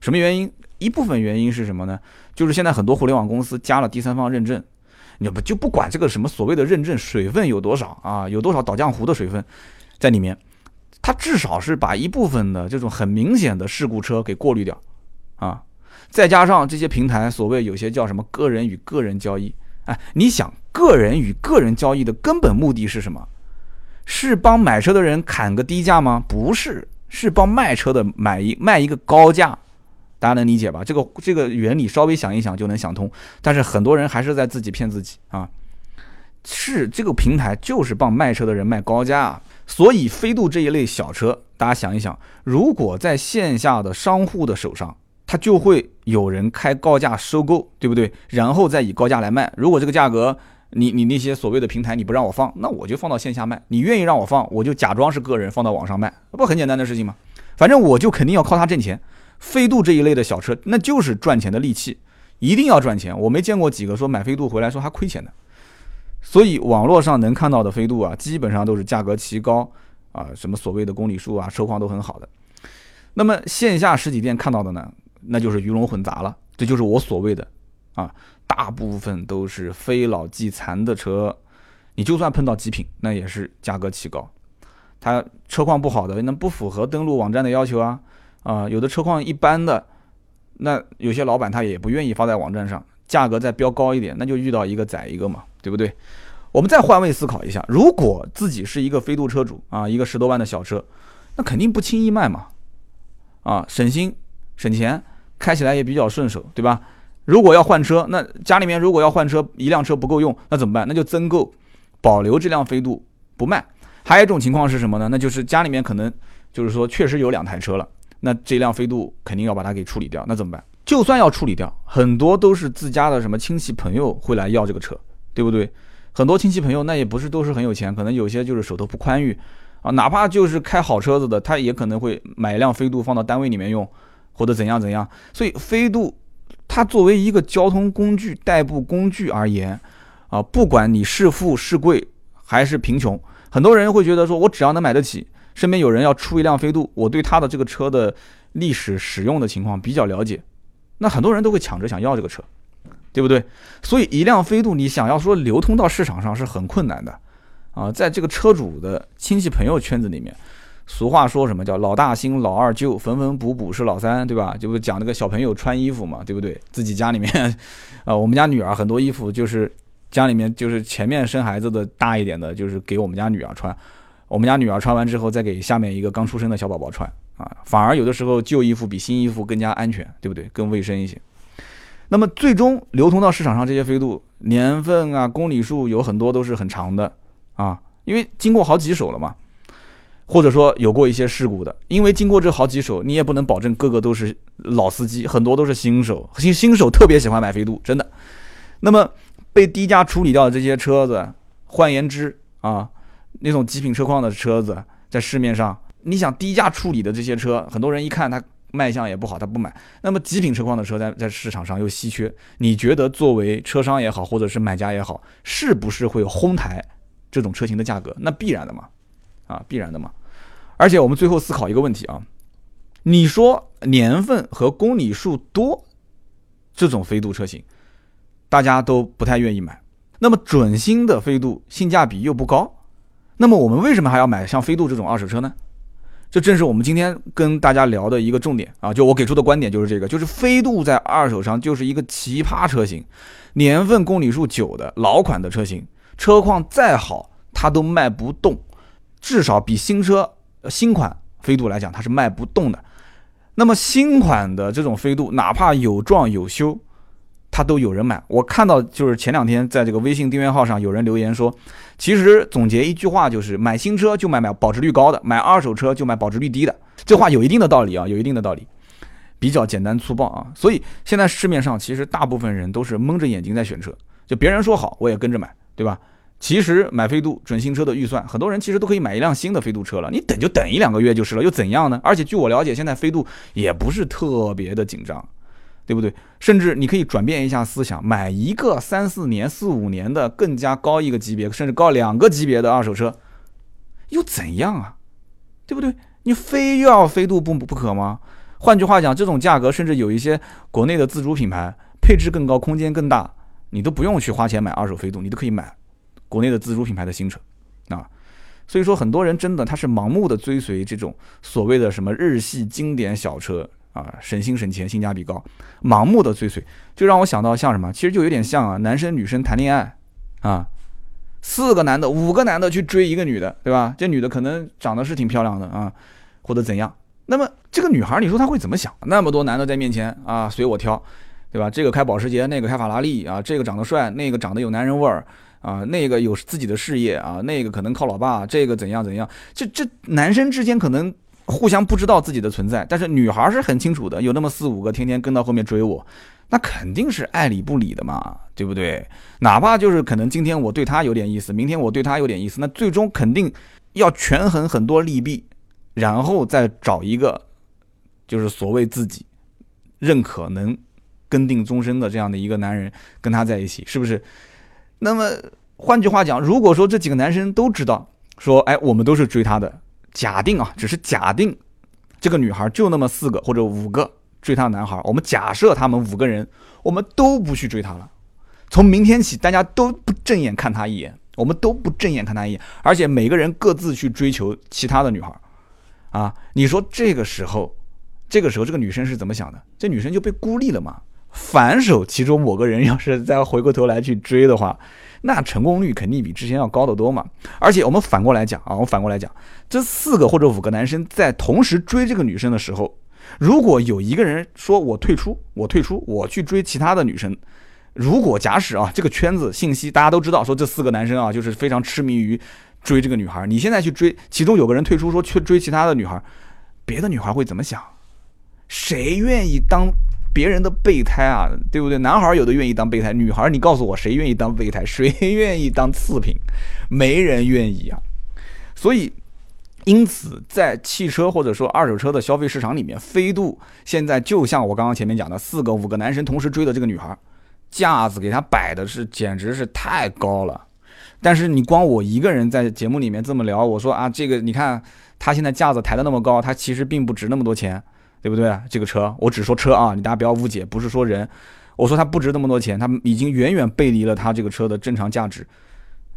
什么原因？一部分原因是什么呢？就是现在很多互联网公司加了第三方认证，你不就不管这个什么所谓的认证水分有多少啊，有多少倒浆糊的水分在里面，它至少是把一部分的这种很明显的事故车给过滤掉啊。再加上这些平台所谓有些叫什么个人与个人交易，哎，你想个人与个人交易的根本目的是什么？是帮买车的人砍个低价吗？不是，是帮卖车的买一卖一个高价。大家能理解吧？这个这个原理稍微想一想就能想通，但是很多人还是在自己骗自己啊！是这个平台就是帮卖车的人卖高价，所以飞度这一类小车，大家想一想，如果在线下的商户的手上，他就会有人开高价收购，对不对？然后再以高价来卖。如果这个价格，你你那些所谓的平台你不让我放，那我就放到线下卖。你愿意让我放，我就假装是个人放到网上卖，不很简单的事情吗？反正我就肯定要靠它挣钱。飞度这一类的小车，那就是赚钱的利器，一定要赚钱。我没见过几个说买飞度回来说还亏钱的。所以网络上能看到的飞度啊，基本上都是价格奇高啊，什么所谓的公里数啊、车况都很好的。那么线下实体店看到的呢，那就是鱼龙混杂了。这就是我所谓的啊，大部分都是非老即残的车。你就算碰到极品，那也是价格奇高。它车况不好的，那不符合登录网站的要求啊。啊，有的车况一般的，那有些老板他也不愿意发在网站上，价格再标高一点，那就遇到一个宰一个嘛，对不对？我们再换位思考一下，如果自己是一个飞度车主啊，一个十多万的小车，那肯定不轻易卖嘛，啊，省心省钱，开起来也比较顺手，对吧？如果要换车，那家里面如果要换车，一辆车不够用，那怎么办？那就增购，保留这辆飞度不卖。还有一种情况是什么呢？那就是家里面可能就是说确实有两台车了。那这辆飞度肯定要把它给处理掉，那怎么办？就算要处理掉，很多都是自家的什么亲戚朋友会来要这个车，对不对？很多亲戚朋友那也不是都是很有钱，可能有些就是手头不宽裕啊，哪怕就是开好车子的，他也可能会买一辆飞度放到单位里面用，或者怎样怎样。所以飞度它作为一个交通工具、代步工具而言啊，不管你是富是贵还是贫穷，很多人会觉得说我只要能买得起。身边有人要出一辆飞度，我对他的这个车的历史使用的情况比较了解，那很多人都会抢着想要这个车，对不对？所以一辆飞度你想要说流通到市场上是很困难的，啊，在这个车主的亲戚朋友圈子里面，俗话说什么叫老大新老二旧，缝缝补补是老三，对吧？就不讲那个小朋友穿衣服嘛，对不对？自己家里面，啊，我们家女儿很多衣服就是家里面就是前面生孩子的大一点的，就是给我们家女儿穿。我们家女儿穿完之后，再给下面一个刚出生的小宝宝穿啊，反而有的时候旧衣服比新衣服更加安全，对不对？更卫生一些。那么最终流通到市场上这些飞度，年份啊、公里数有很多都是很长的啊，因为经过好几手了嘛，或者说有过一些事故的，因为经过这好几手，你也不能保证个个都是老司机，很多都是新手，新新手特别喜欢买飞度，真的。那么被低价处理掉的这些车子，换言之啊。那种极品车况的车子在市面上，你想低价处理的这些车，很多人一看它卖相也不好，他不买。那么极品车况的车在在市场上又稀缺，你觉得作为车商也好，或者是买家也好，是不是会哄抬这种车型的价格，那必然的嘛，啊，必然的嘛。而且我们最后思考一个问题啊，你说年份和公里数多这种飞度车型，大家都不太愿意买。那么准新的飞度性价比又不高，那么我们为什么还要买像飞度这种二手车呢？这正是我们今天跟大家聊的一个重点啊！就我给出的观点就是这个，就是飞度在二手上就是一个奇葩车型，年份公里数久的老款的车型，车况再好它都卖不动，至少比新车新款飞度来讲它是卖不动的。那么新款的这种飞度，哪怕有撞有修。它都有人买，我看到就是前两天在这个微信订阅号上有人留言说，其实总结一句话就是买新车就买买保值率高的，买二手车就买保值率低的。这话有一定的道理啊，有一定的道理，比较简单粗暴啊。所以现在市面上其实大部分人都是蒙着眼睛在选车，就别人说好我也跟着买，对吧？其实买飞度准新车的预算，很多人其实都可以买一辆新的飞度车了，你等就等一两个月就是了，又怎样呢？而且据我了解，现在飞度也不是特别的紧张。对不对？甚至你可以转变一下思想，买一个三四年、四五年的更加高一个级别，甚至高两个级别的二手车，又怎样啊？对不对？你非要飞度不不可吗？换句话讲，这种价格，甚至有一些国内的自主品牌，配置更高、空间更大，你都不用去花钱买二手飞度，你都可以买国内的自主品牌的新车啊。所以说，很多人真的他是盲目的追随这种所谓的什么日系经典小车。啊，省心省钱，性价比高，盲目的追随，就让我想到像什么？其实就有点像啊，男生女生谈恋爱，啊，四个男的，五个男的去追一个女的，对吧？这女的可能长得是挺漂亮的啊，或者怎样？那么这个女孩，你说她会怎么想？那么多男的在面前啊，随我挑，对吧？这个开保时捷，那个开法拉利啊，这个长得帅，那个长得有男人味儿啊，那个有自己的事业啊，那个可能靠老爸，这个怎样怎样？这这男生之间可能。互相不知道自己的存在，但是女孩是很清楚的，有那么四五个天天跟到后面追我，那肯定是爱理不理的嘛，对不对？哪怕就是可能今天我对她有点意思，明天我对她有点意思，那最终肯定要权衡很多利弊，然后再找一个就是所谓自己认可能跟定终身的这样的一个男人跟他在一起，是不是？那么换句话讲，如果说这几个男生都知道说，哎，我们都是追她的。假定啊，只是假定，这个女孩就那么四个或者五个追她的男孩。我们假设他们五个人，我们都不去追她了。从明天起，大家都不正眼看她一眼，我们都不正眼看她一眼，而且每个人各自去追求其他的女孩。啊，你说这个时候，这个时候这个女生是怎么想的？这女生就被孤立了嘛？反手其中某个人要是再回过头来去追的话。那成功率肯定比之前要高得多嘛！而且我们反过来讲啊，我反过来讲，这四个或者五个男生在同时追这个女生的时候，如果有一个人说我退出，我退出，我去追其他的女生，如果假使啊，这个圈子信息大家都知道，说这四个男生啊就是非常痴迷于追这个女孩，你现在去追，其中有个人退出说去追其他的女孩，别的女孩会怎么想？谁愿意当？别人的备胎啊，对不对？男孩有的愿意当备胎，女孩你告诉我谁愿意当备胎？谁愿意当次品？没人愿意啊。所以，因此在汽车或者说二手车的消费市场里面，飞度现在就像我刚刚前面讲的，四个五个男生同时追的这个女孩，架子给他摆的是简直是太高了。但是你光我一个人在节目里面这么聊，我说啊，这个你看他现在架子抬的那么高，他其实并不值那么多钱。对不对？这个车，我只说车啊，你大家不要误解，不是说人。我说它不值那么多钱，它已经远远背离了它这个车的正常价值。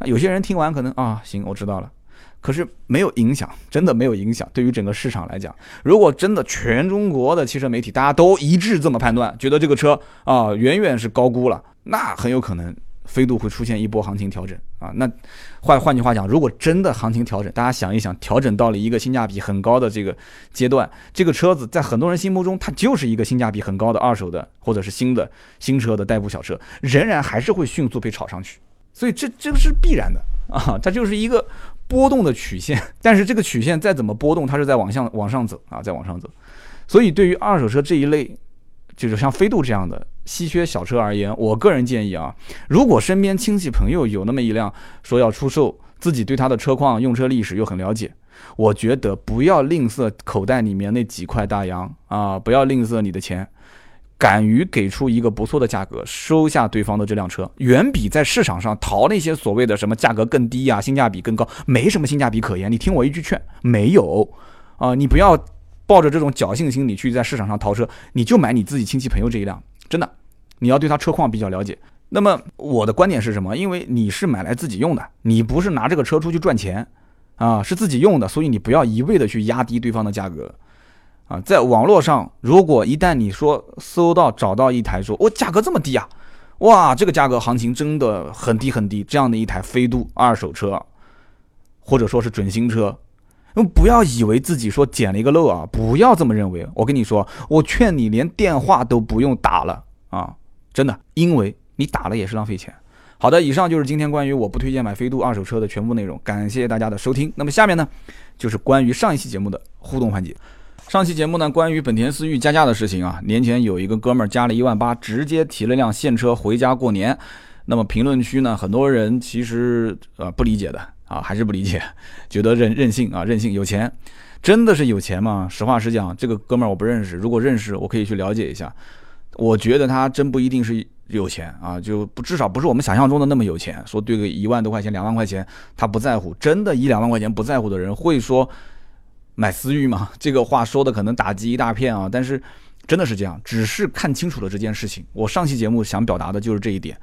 有些人听完可能啊，行，我知道了。可是没有影响，真的没有影响。对于整个市场来讲，如果真的全中国的汽车媒体大家都一致这么判断，觉得这个车啊远远是高估了，那很有可能。飞度会出现一波行情调整啊，那换换句话讲，如果真的行情调整，大家想一想，调整到了一个性价比很高的这个阶段，这个车子在很多人心目中，它就是一个性价比很高的二手的或者是新的新车的代步小车，仍然还是会迅速被炒上去，所以这这个是必然的啊，它就是一个波动的曲线，但是这个曲线再怎么波动，它是在往向往上走啊，在往上走，所以对于二手车这一类。就是像飞度这样的稀缺小车而言，我个人建议啊，如果身边亲戚朋友有那么一辆说要出售，自己对他的车况、用车历史又很了解，我觉得不要吝啬口袋里面那几块大洋啊，不要吝啬你的钱，敢于给出一个不错的价格，收下对方的这辆车，远比在市场上淘那些所谓的什么价格更低呀、性价比更高，没什么性价比可言。你听我一句劝，没有啊，你不要抱着这种侥幸心理去在市场上淘车，你就买你自己亲戚朋友这一辆，真的，你要对他车况比较了解。那么我的观点是什么？因为你是买来自己用的，你不是拿这个车出去赚钱，啊，是自己用的，所以你不要一味的去压低对方的价格，啊，在网络上，如果一旦你说搜到找到一台说，我价格这么低啊，哇，这个价格行情真的很低很低，这样的一台飞度二手车，或者说是准新车，不要以为自己说捡了一个漏啊，不要这么认为。我跟你说，我劝你连电话都不用打了啊，真的，因为。你打了也是浪费钱。好的，以上就是今天关于我不推荐买飞度二手车的全部内容，感谢大家的收听。那么下面呢，就是关于上一期节目的互动环节。上期节目呢，关于本田思域加价的事情啊，年前有一个哥们儿加了一万八，直接提了辆现车回家过年。那么评论区呢，很多人其实呃不理解的啊，还是不理解，觉得任任性啊，任性有钱，真的是有钱吗？实话实讲，这个哥们儿我不认识，如果认识，我可以去了解一下。我觉得他真不一定是。有钱啊，就不至少不是我们想象中的那么有钱。说对个一万多块钱、两万块钱，他不在乎。真的，一两万块钱不在乎的人，会说买思域吗？这个话说的可能打击一大片啊。但是真的是这样，只是看清楚了这件事情。我上期节目想表达的就是这一点，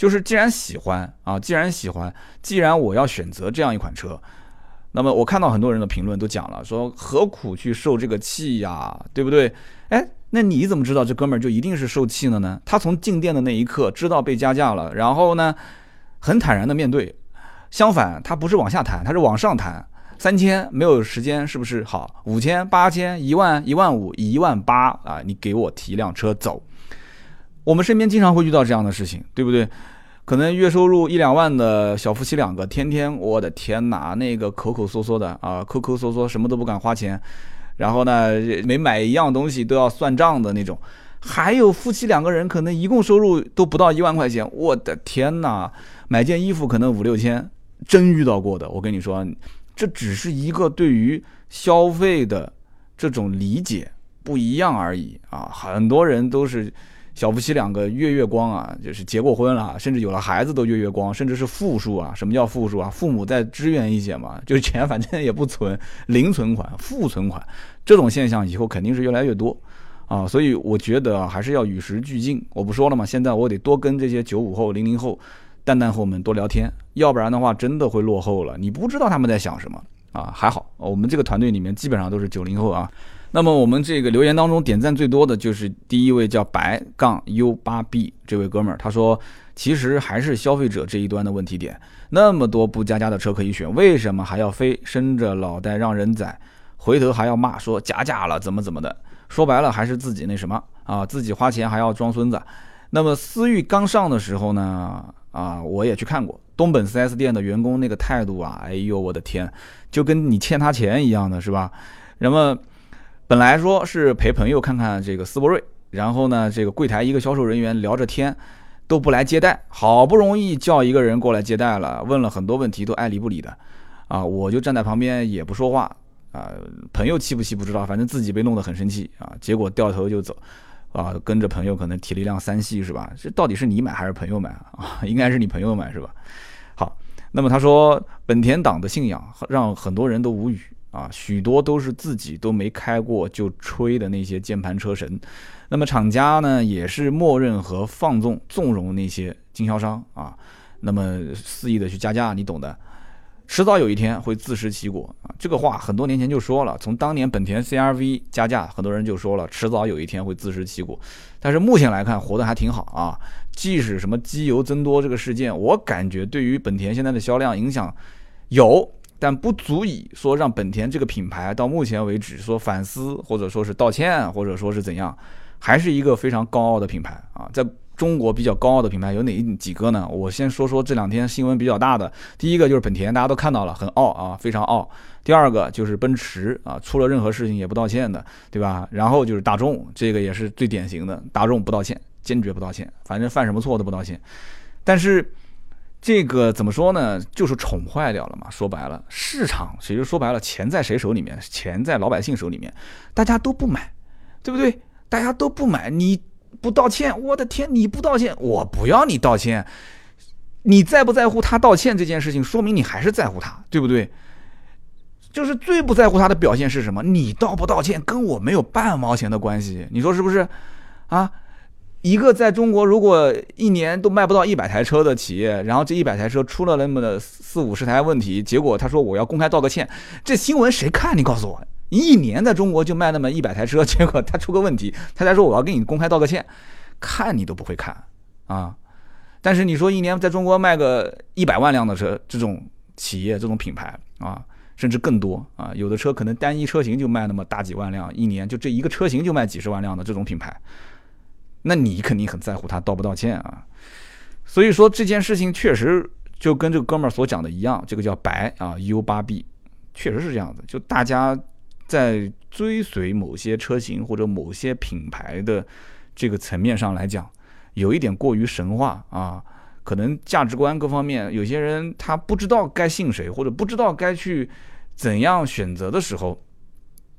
就是既然喜欢啊，既然喜欢，既然我要选择这样一款车，那么我看到很多人的评论都讲了，说何苦去受这个气呀，对不对？哎。那你怎么知道这哥们儿就一定是受气了呢？他从进店的那一刻知道被加价了，然后呢，很坦然的面对。相反，他不是往下谈，他是往上谈。三千没有时间，是不是好？五千、八千、一万、一万五、一万八啊！你给我提辆车走。我们身边经常会遇到这样的事情，对不对？可能月收入一两万的小夫妻两个，天天我的天哪，那个抠抠缩缩的啊，抠抠缩缩，什么都不敢花钱。然后呢，每买一样东西都要算账的那种，还有夫妻两个人可能一共收入都不到一万块钱，我的天哪，买件衣服可能五六千，真遇到过的。我跟你说，这只是一个对于消费的这种理解不一样而已啊，很多人都是。小夫妻两个月月光啊，就是结过婚了，甚至有了孩子都月月光，甚至是负数啊。什么叫负数啊？父母再支援一些嘛，就是钱反正也不存，零存款、负存款，这种现象以后肯定是越来越多啊。所以我觉得还是要与时俱进。我不说了嘛？现在我得多跟这些九五后、零零后、蛋蛋后们多聊天，要不然的话真的会落后了。你不知道他们在想什么啊？还好我们这个团队里面基本上都是九零后啊。那么我们这个留言当中点赞最多的就是第一位叫白杠 U 八 B 这位哥们儿，他说其实还是消费者这一端的问题点，那么多不加价的车可以选，为什么还要非伸着脑袋让人宰，回头还要骂说加价了怎么怎么的，说白了还是自己那什么啊，自己花钱还要装孙子。那么思域刚上的时候呢，啊我也去看过东本 4S 店的员工那个态度啊，哎呦我的天，就跟你欠他钱一样的是吧？那么。本来说是陪朋友看看这个斯铂瑞，然后呢，这个柜台一个销售人员聊着天，都不来接待，好不容易叫一个人过来接待了，问了很多问题都爱理不理的，啊，我就站在旁边也不说话，啊，朋友气不气不知道，反正自己被弄得很生气啊，结果掉头就走，啊，跟着朋友可能提了一辆三系是吧？这到底是你买还是朋友买啊？应该是你朋友买是吧？好，那么他说本田党的信仰让很多人都无语。啊，许多都是自己都没开过就吹的那些键盘车神，那么厂家呢也是默认和放纵纵容那些经销商啊，那么肆意的去加价，你懂的，迟早有一天会自食其果啊。这个话很多年前就说了，从当年本田 CRV 加价，很多人就说了，迟早有一天会自食其果。但是目前来看，活得还挺好啊。即使什么机油增多这个事件，我感觉对于本田现在的销量影响有。但不足以说让本田这个品牌到目前为止说反思或者说是道歉或者说是怎样，还是一个非常高傲的品牌啊！在中国比较高傲的品牌有哪几个呢？我先说说这两天新闻比较大的，第一个就是本田，大家都看到了，很傲啊，非常傲。第二个就是奔驰啊，出了任何事情也不道歉的，对吧？然后就是大众，这个也是最典型的，大众不道歉，坚决不道歉，反正犯什么错都不道歉。但是。这个怎么说呢？就是宠坏掉了嘛。说白了，市场其实说白了，钱在谁手里面？钱在老百姓手里面，大家都不买，对不对？大家都不买，你不道歉，我的天，你不道歉，我不要你道歉。你在不在乎他道歉这件事情，说明你还是在乎他，对不对？就是最不在乎他的表现是什么？你道不道歉跟我没有半毛钱的关系，你说是不是？啊，一个在中国如果一年都卖不到一百台车的企业，然后这一百台车出了那么的四五十台问题，结果他说我要公开道个歉，这新闻谁看？你告诉我，一年在中国就卖那么一百台车，结果他出个问题，他才说我要给你公开道个歉，看你都不会看啊。但是你说一年在中国卖个一百万辆的车，这种企业、这种品牌啊，甚至更多啊，有的车可能单一车型就卖那么大几万辆，一年就这一个车型就卖几十万辆的这种品牌，那你肯定很在乎他道不道歉啊。所以说这件事情确实就跟这个哥们儿所讲的一样，这个叫白啊 U 八 B，确实是这样子。就大家在追随某些车型或者某些品牌的这个层面上来讲。有一点过于神话啊，可能价值观各方面，有些人他不知道该信谁，或者不知道该去怎样选择的时候，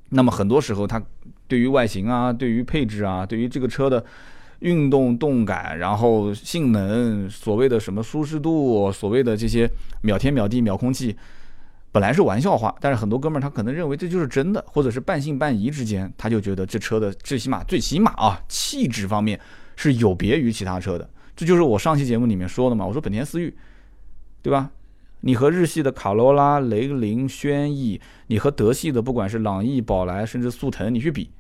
那么很多时候他对于外形啊，对于配置啊，对于这个车的运动动感，然后性能，所谓的什么舒适度，所谓的这些秒天秒地秒空气，本来是玩笑话，但是很多哥们儿他可能认为这就是真的，或者是半信半疑之间，他就觉得这车的最起码最起码啊气质方面。是有别于其他车的，这就是我上期节目里面说的嘛。我说本田思域，对吧？你和日系的卡罗拉、雷凌、轩逸，你和德系的不管是朗逸、宝来，甚至速腾，你去比，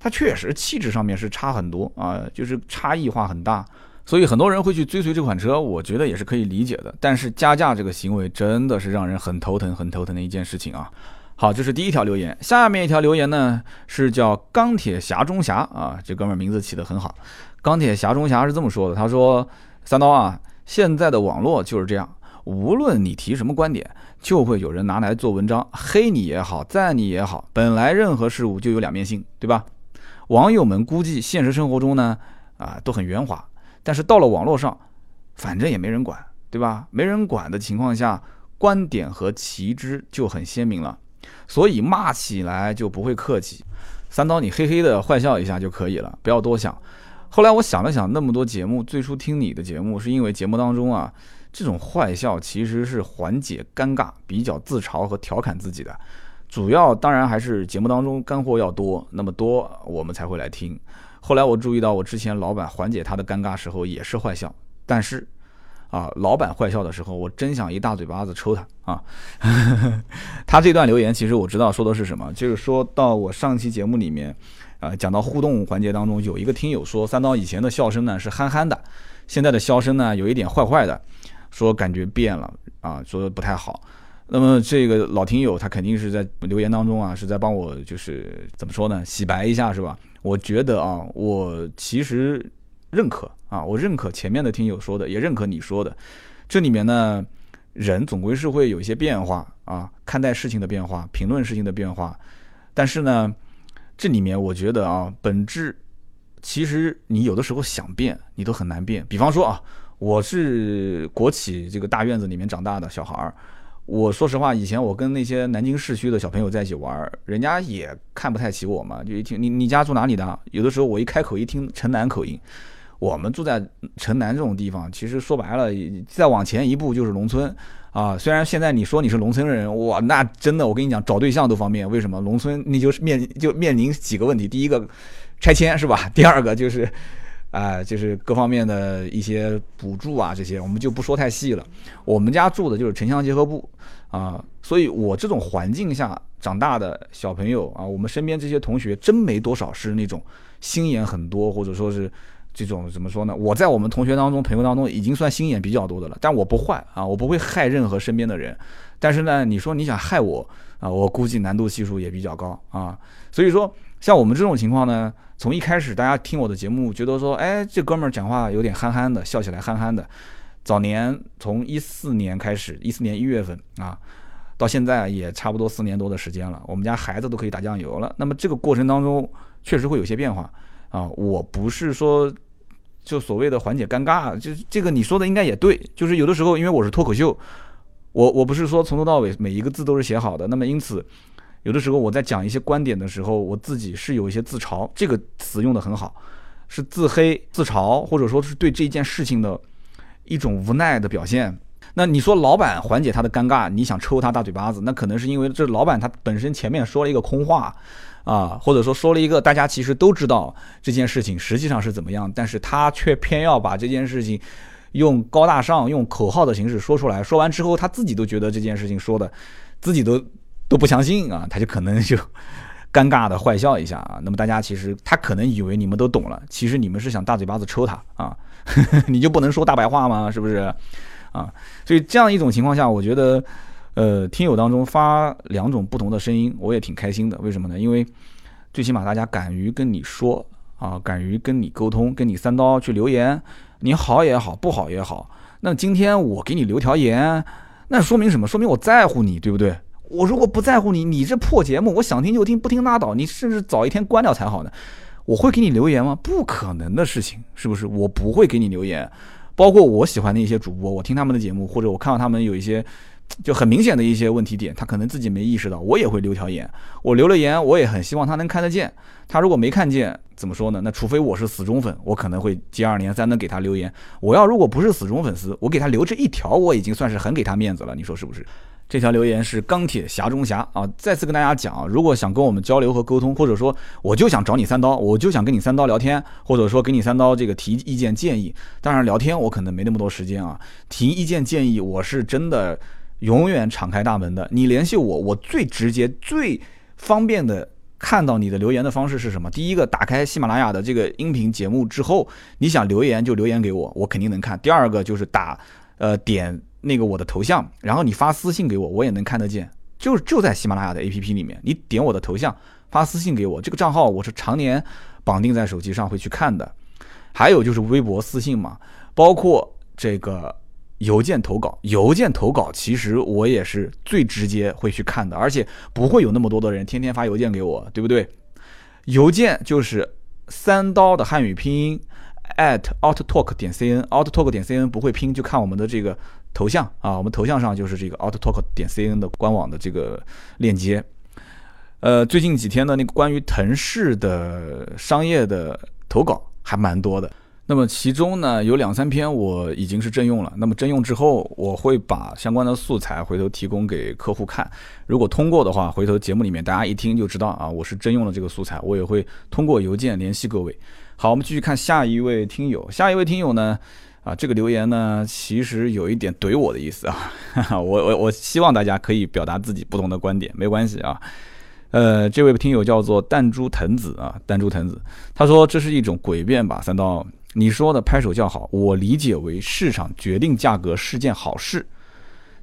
它确实气质上面是差很多啊，就是差异化很大。所以很多人会去追随这款车，我觉得也是可以理解的。但是加价这个行为真的是让人很头疼、很头疼的一件事情啊。好，这是第一条留言。下面一条留言呢是叫钢铁侠中侠啊，这哥们名字起得很好。钢铁侠中侠是这么说的：“他说，三刀啊，现在的网络就是这样，无论你提什么观点，就会有人拿来做文章，黑你也好，赞你也好。本来任何事物就有两面性，对吧？网友们估计现实生活中呢，啊，都很圆滑，但是到了网络上，反正也没人管，对吧？没人管的情况下，观点和旗帜就很鲜明了，所以骂起来就不会客气。三刀，你嘿嘿的坏笑一下就可以了，不要多想。”后来我想了想，那么多节目，最初听你的节目是因为节目当中啊，这种坏笑其实是缓解尴尬、比较自嘲和调侃自己的。主要当然还是节目当中干货要多，那么多我们才会来听。后来我注意到，我之前老板缓解他的尴尬时候也是坏笑，但是啊，老板坏笑的时候，我真想一大嘴巴子抽他啊！他这段留言其实我知道说的是什么，就是说到我上期节目里面。啊，讲到互动环节当中，有一个听友说，三刀以前的笑声呢是憨憨的，现在的笑声呢有一点坏坏的，说感觉变了啊，说不太好。那么这个老听友他肯定是在留言当中啊，是在帮我就是怎么说呢，洗白一下是吧？我觉得啊，我其实认可啊，我认可前面的听友说的，也认可你说的。这里面呢，人总归是会有一些变化啊，看待事情的变化，评论事情的变化，但是呢。这里面我觉得啊，本质其实你有的时候想变，你都很难变。比方说啊，我是国企这个大院子里面长大的小孩儿，我说实话，以前我跟那些南京市区的小朋友在一起玩，人家也看不太起我嘛。就一听你你家住哪里的，有的时候我一开口一听城南口音，我们住在城南这种地方，其实说白了，再往前一步就是农村。啊，虽然现在你说你是农村人，哇，那真的，我跟你讲，找对象都方便。为什么？农村你就是面就面临几个问题，第一个拆迁是吧？第二个就是，啊，就是各方面的一些补助啊，这些我们就不说太细了。我们家住的就是城乡结合部啊，所以我这种环境下长大的小朋友啊，我们身边这些同学真没多少是那种心眼很多，或者说是。这种怎么说呢？我在我们同学当中、朋友当中已经算心眼比较多的了，但我不坏啊，我不会害任何身边的人。但是呢，你说你想害我啊，我估计难度系数也比较高啊。所以说，像我们这种情况呢，从一开始大家听我的节目，觉得说，哎，这哥们儿讲话有点憨憨的，笑起来憨憨的。早年从一四年开始，一四年一月份啊，到现在也差不多四年多的时间了，我们家孩子都可以打酱油了。那么这个过程当中，确实会有些变化。啊，我不是说，就所谓的缓解尴尬，就这个你说的应该也对，就是有的时候因为我是脱口秀，我我不是说从头到尾每一个字都是写好的，那么因此有的时候我在讲一些观点的时候，我自己是有一些自嘲，这个词用的很好，是自黑自嘲，或者说是对这件事情的一种无奈的表现。那你说老板缓解他的尴尬，你想抽他大嘴巴子，那可能是因为这老板他本身前面说了一个空话，啊，或者说说了一个大家其实都知道这件事情实际上是怎么样，但是他却偏要把这件事情用高大上、用口号的形式说出来，说完之后他自己都觉得这件事情说的自己都都不相信啊，他就可能就尴尬的坏笑一下啊。那么大家其实他可能以为你们都懂了，其实你们是想大嘴巴子抽他啊，你就不能说大白话吗？是不是？啊，所以这样一种情况下，我觉得，呃，听友当中发两种不同的声音，我也挺开心的。为什么呢？因为最起码大家敢于跟你说啊，敢于跟你沟通，跟你三刀去留言，你好也好，不好也好。那今天我给你留条言，那说明什么？说明我在乎你，对不对？我如果不在乎你，你这破节目，我想听就听，不听拉倒。你甚至早一天关掉才好呢。我会给你留言吗？不可能的事情，是不是？我不会给你留言。包括我喜欢的一些主播，我听他们的节目，或者我看到他们有一些就很明显的一些问题点，他可能自己没意识到，我也会留条言。我留了言，我也很希望他能看得见。他如果没看见，怎么说呢？那除非我是死忠粉，我可能会接二连三的给他留言。我要如果不是死忠粉丝，我给他留这一条，我已经算是很给他面子了。你说是不是？这条留言是钢铁侠中侠啊！再次跟大家讲啊，如果想跟我们交流和沟通，或者说我就想找你三刀，我就想跟你三刀聊天，或者说给你三刀这个提意见建议。当然聊天我可能没那么多时间啊，提意见建议我是真的永远敞开大门的。你联系我，我最直接、最方便的看到你的留言的方式是什么？第一个，打开喜马拉雅的这个音频节目之后，你想留言就留言给我，我肯定能看。第二个就是打，呃点。那个我的头像，然后你发私信给我，我也能看得见，就就在喜马拉雅的 APP 里面，你点我的头像发私信给我，这个账号我是常年绑定在手机上会去看的。还有就是微博私信嘛，包括这个邮件投稿，邮件投稿其实我也是最直接会去看的，而且不会有那么多的人天天发邮件给我，对不对？邮件就是三刀的汉语拼音 at outtalk 点 cn，outtalk 点 cn 不会拼就看我们的这个。头像啊，我们头像上就是这个 outtalk 点 cn 的官网的这个链接。呃，最近几天呢，那个关于腾势的商业的投稿还蛮多的。那么其中呢，有两三篇我已经是征用了。那么征用之后，我会把相关的素材回头提供给客户看。如果通过的话，回头节目里面大家一听就知道啊，我是征用了这个素材。我也会通过邮件联系各位。好，我们继续看下一位听友。下一位听友呢？啊，这个留言呢，其实有一点怼我的意思啊。我我我希望大家可以表达自己不同的观点，没关系啊。呃，这位听友叫做弹珠藤子啊，弹珠藤子，他说这是一种诡辩吧？三刀，你说的拍手叫好，我理解为市场决定价格是件好事，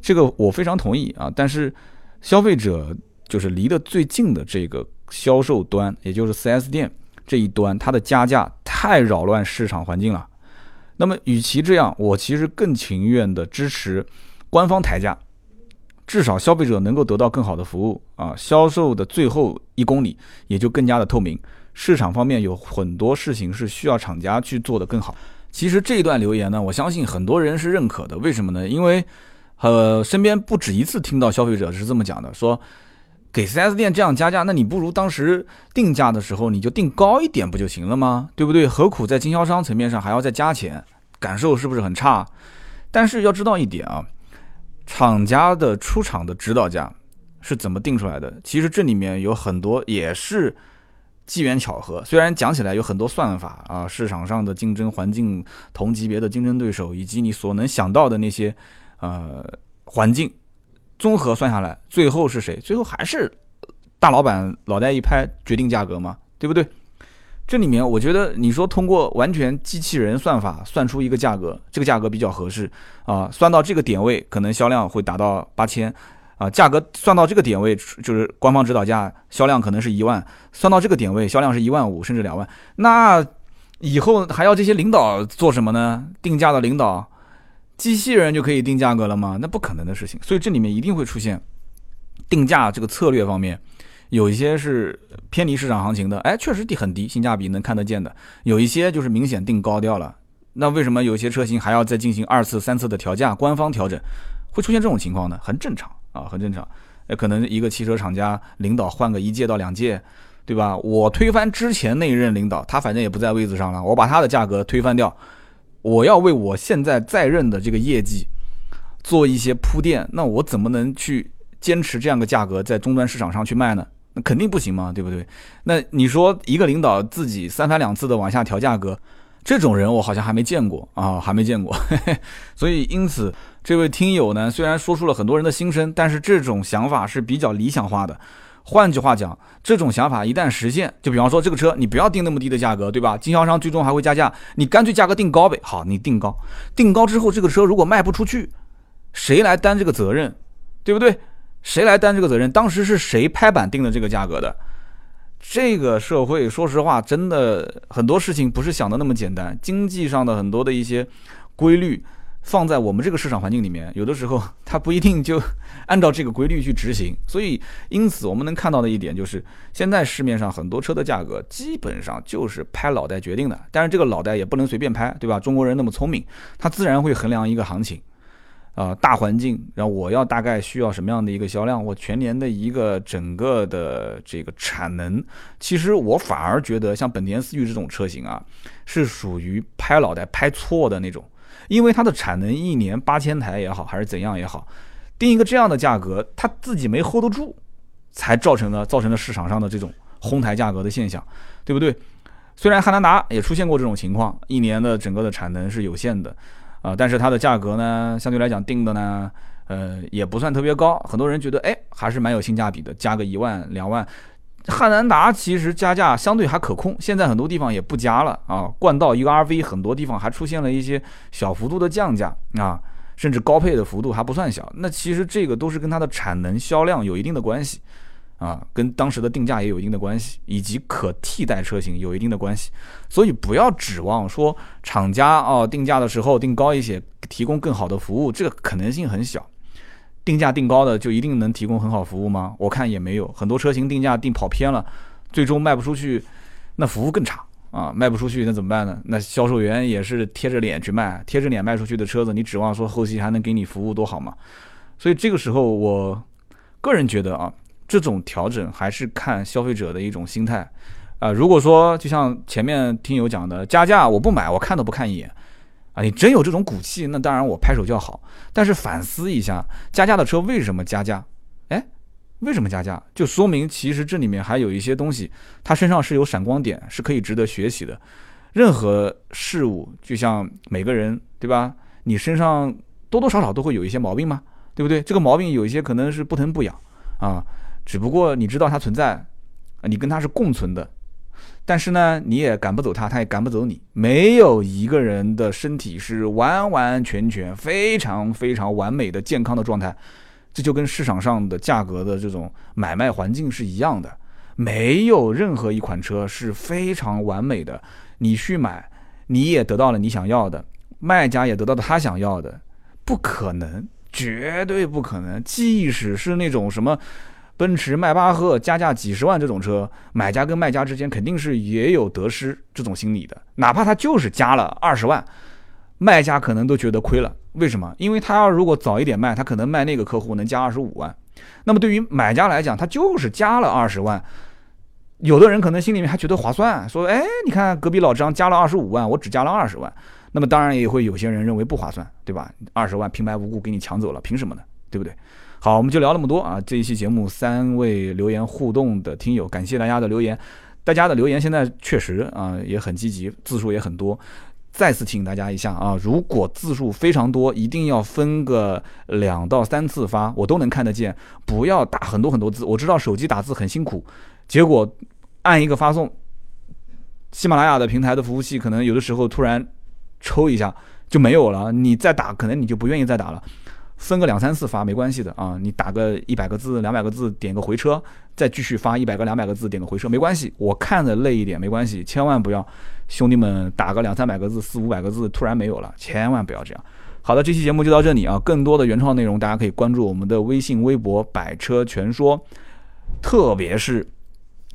这个我非常同意啊。但是消费者就是离得最近的这个销售端，也就是 4S 店这一端，它的加价太扰乱市场环境了。那么，与其这样，我其实更情愿的支持官方抬价，至少消费者能够得到更好的服务啊，销售的最后一公里也就更加的透明。市场方面有很多事情是需要厂家去做的更好。其实这一段留言呢，我相信很多人是认可的。为什么呢？因为呃，身边不止一次听到消费者是这么讲的，说。给 4S 店这样加价，那你不如当时定价的时候你就定高一点不就行了吗？对不对？何苦在经销商层面上还要再加钱？感受是不是很差？但是要知道一点啊，厂家的出厂的指导价是怎么定出来的？其实这里面有很多也是机缘巧合。虽然讲起来有很多算法啊，市场上的竞争环境、同级别的竞争对手以及你所能想到的那些呃环境。综合算下来，最后是谁？最后还是大老板脑袋一拍决定价格嘛，对不对？这里面我觉得你说通过完全机器人算法算出一个价格，这个价格比较合适啊，算到这个点位可能销量会达到八千啊，价格算到这个点位就是官方指导价，销量可能是一万，算到这个点位销量是一万五甚至两万，那以后还要这些领导做什么呢？定价的领导。机器人就可以定价格了吗？那不可能的事情。所以这里面一定会出现定价这个策略方面有一些是偏离市场行情的，哎，确实低很低，性价比能看得见的。有一些就是明显定高调了。那为什么有些车型还要再进行二次、三次的调价？官方调整会出现这种情况呢？很正常啊，很正常。那可能一个汽车厂家领导换个一届到两届，对吧？我推翻之前那一任领导，他反正也不在位子上了，我把他的价格推翻掉，我要为我现在在任的这个业绩做一些铺垫，那我怎么能去坚持这样的价格在终端市场上去卖呢？那肯定不行嘛，对不对？那你说一个领导自己三番两次的往下调价格，这种人我好像还没见过啊，还没见过。所以因此，这位听友呢，虽然说出了很多人的心声，但是这种想法是比较理想化的。换句话讲，这种想法一旦实现，就比方说这个车，你不要定那么低的价格，对吧？经销商最终还会加价，你干脆价格定高呗。好，你定高，定高之后，这个车如果卖不出去，谁来担这个责任？对不对？谁来担这个责任？当时是谁拍板定的这个价格的？这个社会，说实话，真的很多事情不是想的那么简单。经济上的很多的一些规律。放在我们这个市场环境里面，有的时候它不一定就按照这个规律去执行，所以因此我们能看到的一点就是，现在市面上很多车的价格基本上就是拍脑袋决定的。但是这个脑袋也不能随便拍，对吧？中国人那么聪明，他自然会衡量一个行情，啊，大环境，然后我要大概需要什么样的一个销量，我全年的一个整个的这个产能。其实我反而觉得像本田思域这种车型啊，是属于拍脑袋拍错的那种。因为它的产能一年八千台也好，还是怎样也好，定一个这样的价格，它自己没 hold 得住，才造成了造成了市场上的这种哄抬价格的现象，对不对？虽然汉兰达也出现过这种情况，一年的整个的产能是有限的，啊，但是它的价格呢，相对来讲定的呢，呃，也不算特别高，很多人觉得，哎，还是蛮有性价比的，加个一万两万。汉兰达其实加价相对还可控，现在很多地方也不加了啊。冠道一个 RV，很多地方还出现了一些小幅度的降价啊，甚至高配的幅度还不算小。那其实这个都是跟它的产能销量有一定的关系啊，跟当时的定价也有一定的关系，以及可替代车型有一定的关系。所以不要指望说厂家哦定价的时候定高一些，提供更好的服务，这个可能性很小。定价定高的就一定能提供很好服务吗？我看也没有，很多车型定价定跑偏了，最终卖不出去，那服务更差啊！卖不出去那怎么办呢？那销售员也是贴着脸去卖，贴着脸卖出去的车子，你指望说后期还能给你服务多好吗？所以这个时候，我个人觉得啊，这种调整还是看消费者的一种心态啊。如果说就像前面听友讲的，加价我不买，我看都不看一眼。啊，你真有这种骨气，那当然我拍手叫好。但是反思一下，加价的车为什么加价？哎，为什么加价？就说明其实这里面还有一些东西，它身上是有闪光点，是可以值得学习的。任何事物，就像每个人，对吧？你身上多多少少都会有一些毛病嘛，对不对？这个毛病有一些可能是不疼不痒啊，只不过你知道它存在，你跟它是共存的。但是呢，你也赶不走它，它也赶不走你。没有一个人的身体是完完全全、非常非常完美的健康的状态，这就跟市场上的价格的这种买卖环境是一样的。没有任何一款车是非常完美的，你去买，你也得到了你想要的，卖家也得到了他想要的，不可能，绝对不可能。即使是那种什么。奔驰迈巴赫加价几十万这种车，买家跟卖家之间肯定是也有得失这种心理的。哪怕他就是加了二十万，卖家可能都觉得亏了。为什么？因为他要如果早一点卖，他可能卖那个客户能加二十五万。那么对于买家来讲，他就是加了二十万。有的人可能心里面还觉得划算，说：“哎，你看隔壁老张加了二十五万，我只加了二十万。”那么当然也会有些人认为不划算，对吧？二十万平白无故给你抢走了，凭什么呢？对不对？好，我们就聊那么多啊！这一期节目三位留言互动的听友，感谢大家的留言。大家的留言现在确实啊也很积极，字数也很多。再次提醒大家一下啊，如果字数非常多，一定要分个两到三次发，我都能看得见。不要打很多很多字，我知道手机打字很辛苦，结果按一个发送，喜马拉雅的平台的服务器可能有的时候突然抽一下就没有了，你再打可能你就不愿意再打了。分个两三次发没关系的啊，你打个一百个字、两百个字，点个回车，再继续发一百个、两百个字，点个回车没关系。我看着累一点没关系，千万不要，兄弟们打个两三百个字、四五百个字突然没有了，千万不要这样。好的，这期节目就到这里啊，更多的原创内容大家可以关注我们的微信、微博“百车全说”，特别是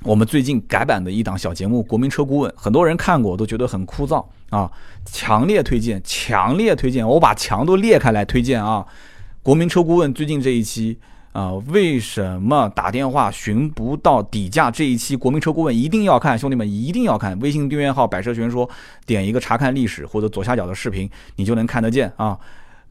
我们最近改版的一档小节目《国民车顾问》，很多人看过都觉得很枯燥啊，强烈推荐，强烈推荐，我把墙都裂开来推荐啊。国民车顾问最近这一期啊，为什么打电话询不到底价？这一期国民车顾问一定要看，兄弟们一定要看。微信订阅号“百车全说”，点一个查看历史或者左下角的视频，你就能看得见啊。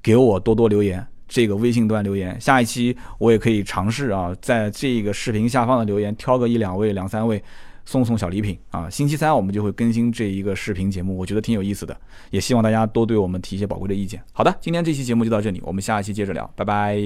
给我多多留言，这个微信端留言，下一期我也可以尝试啊，在这个视频下方的留言挑个一两位、两三位。送送小礼品啊！星期三我们就会更新这一个视频节目，我觉得挺有意思的，也希望大家多对我们提一些宝贵的意见。好的，今天这期节目就到这里，我们下一期接着聊，拜拜。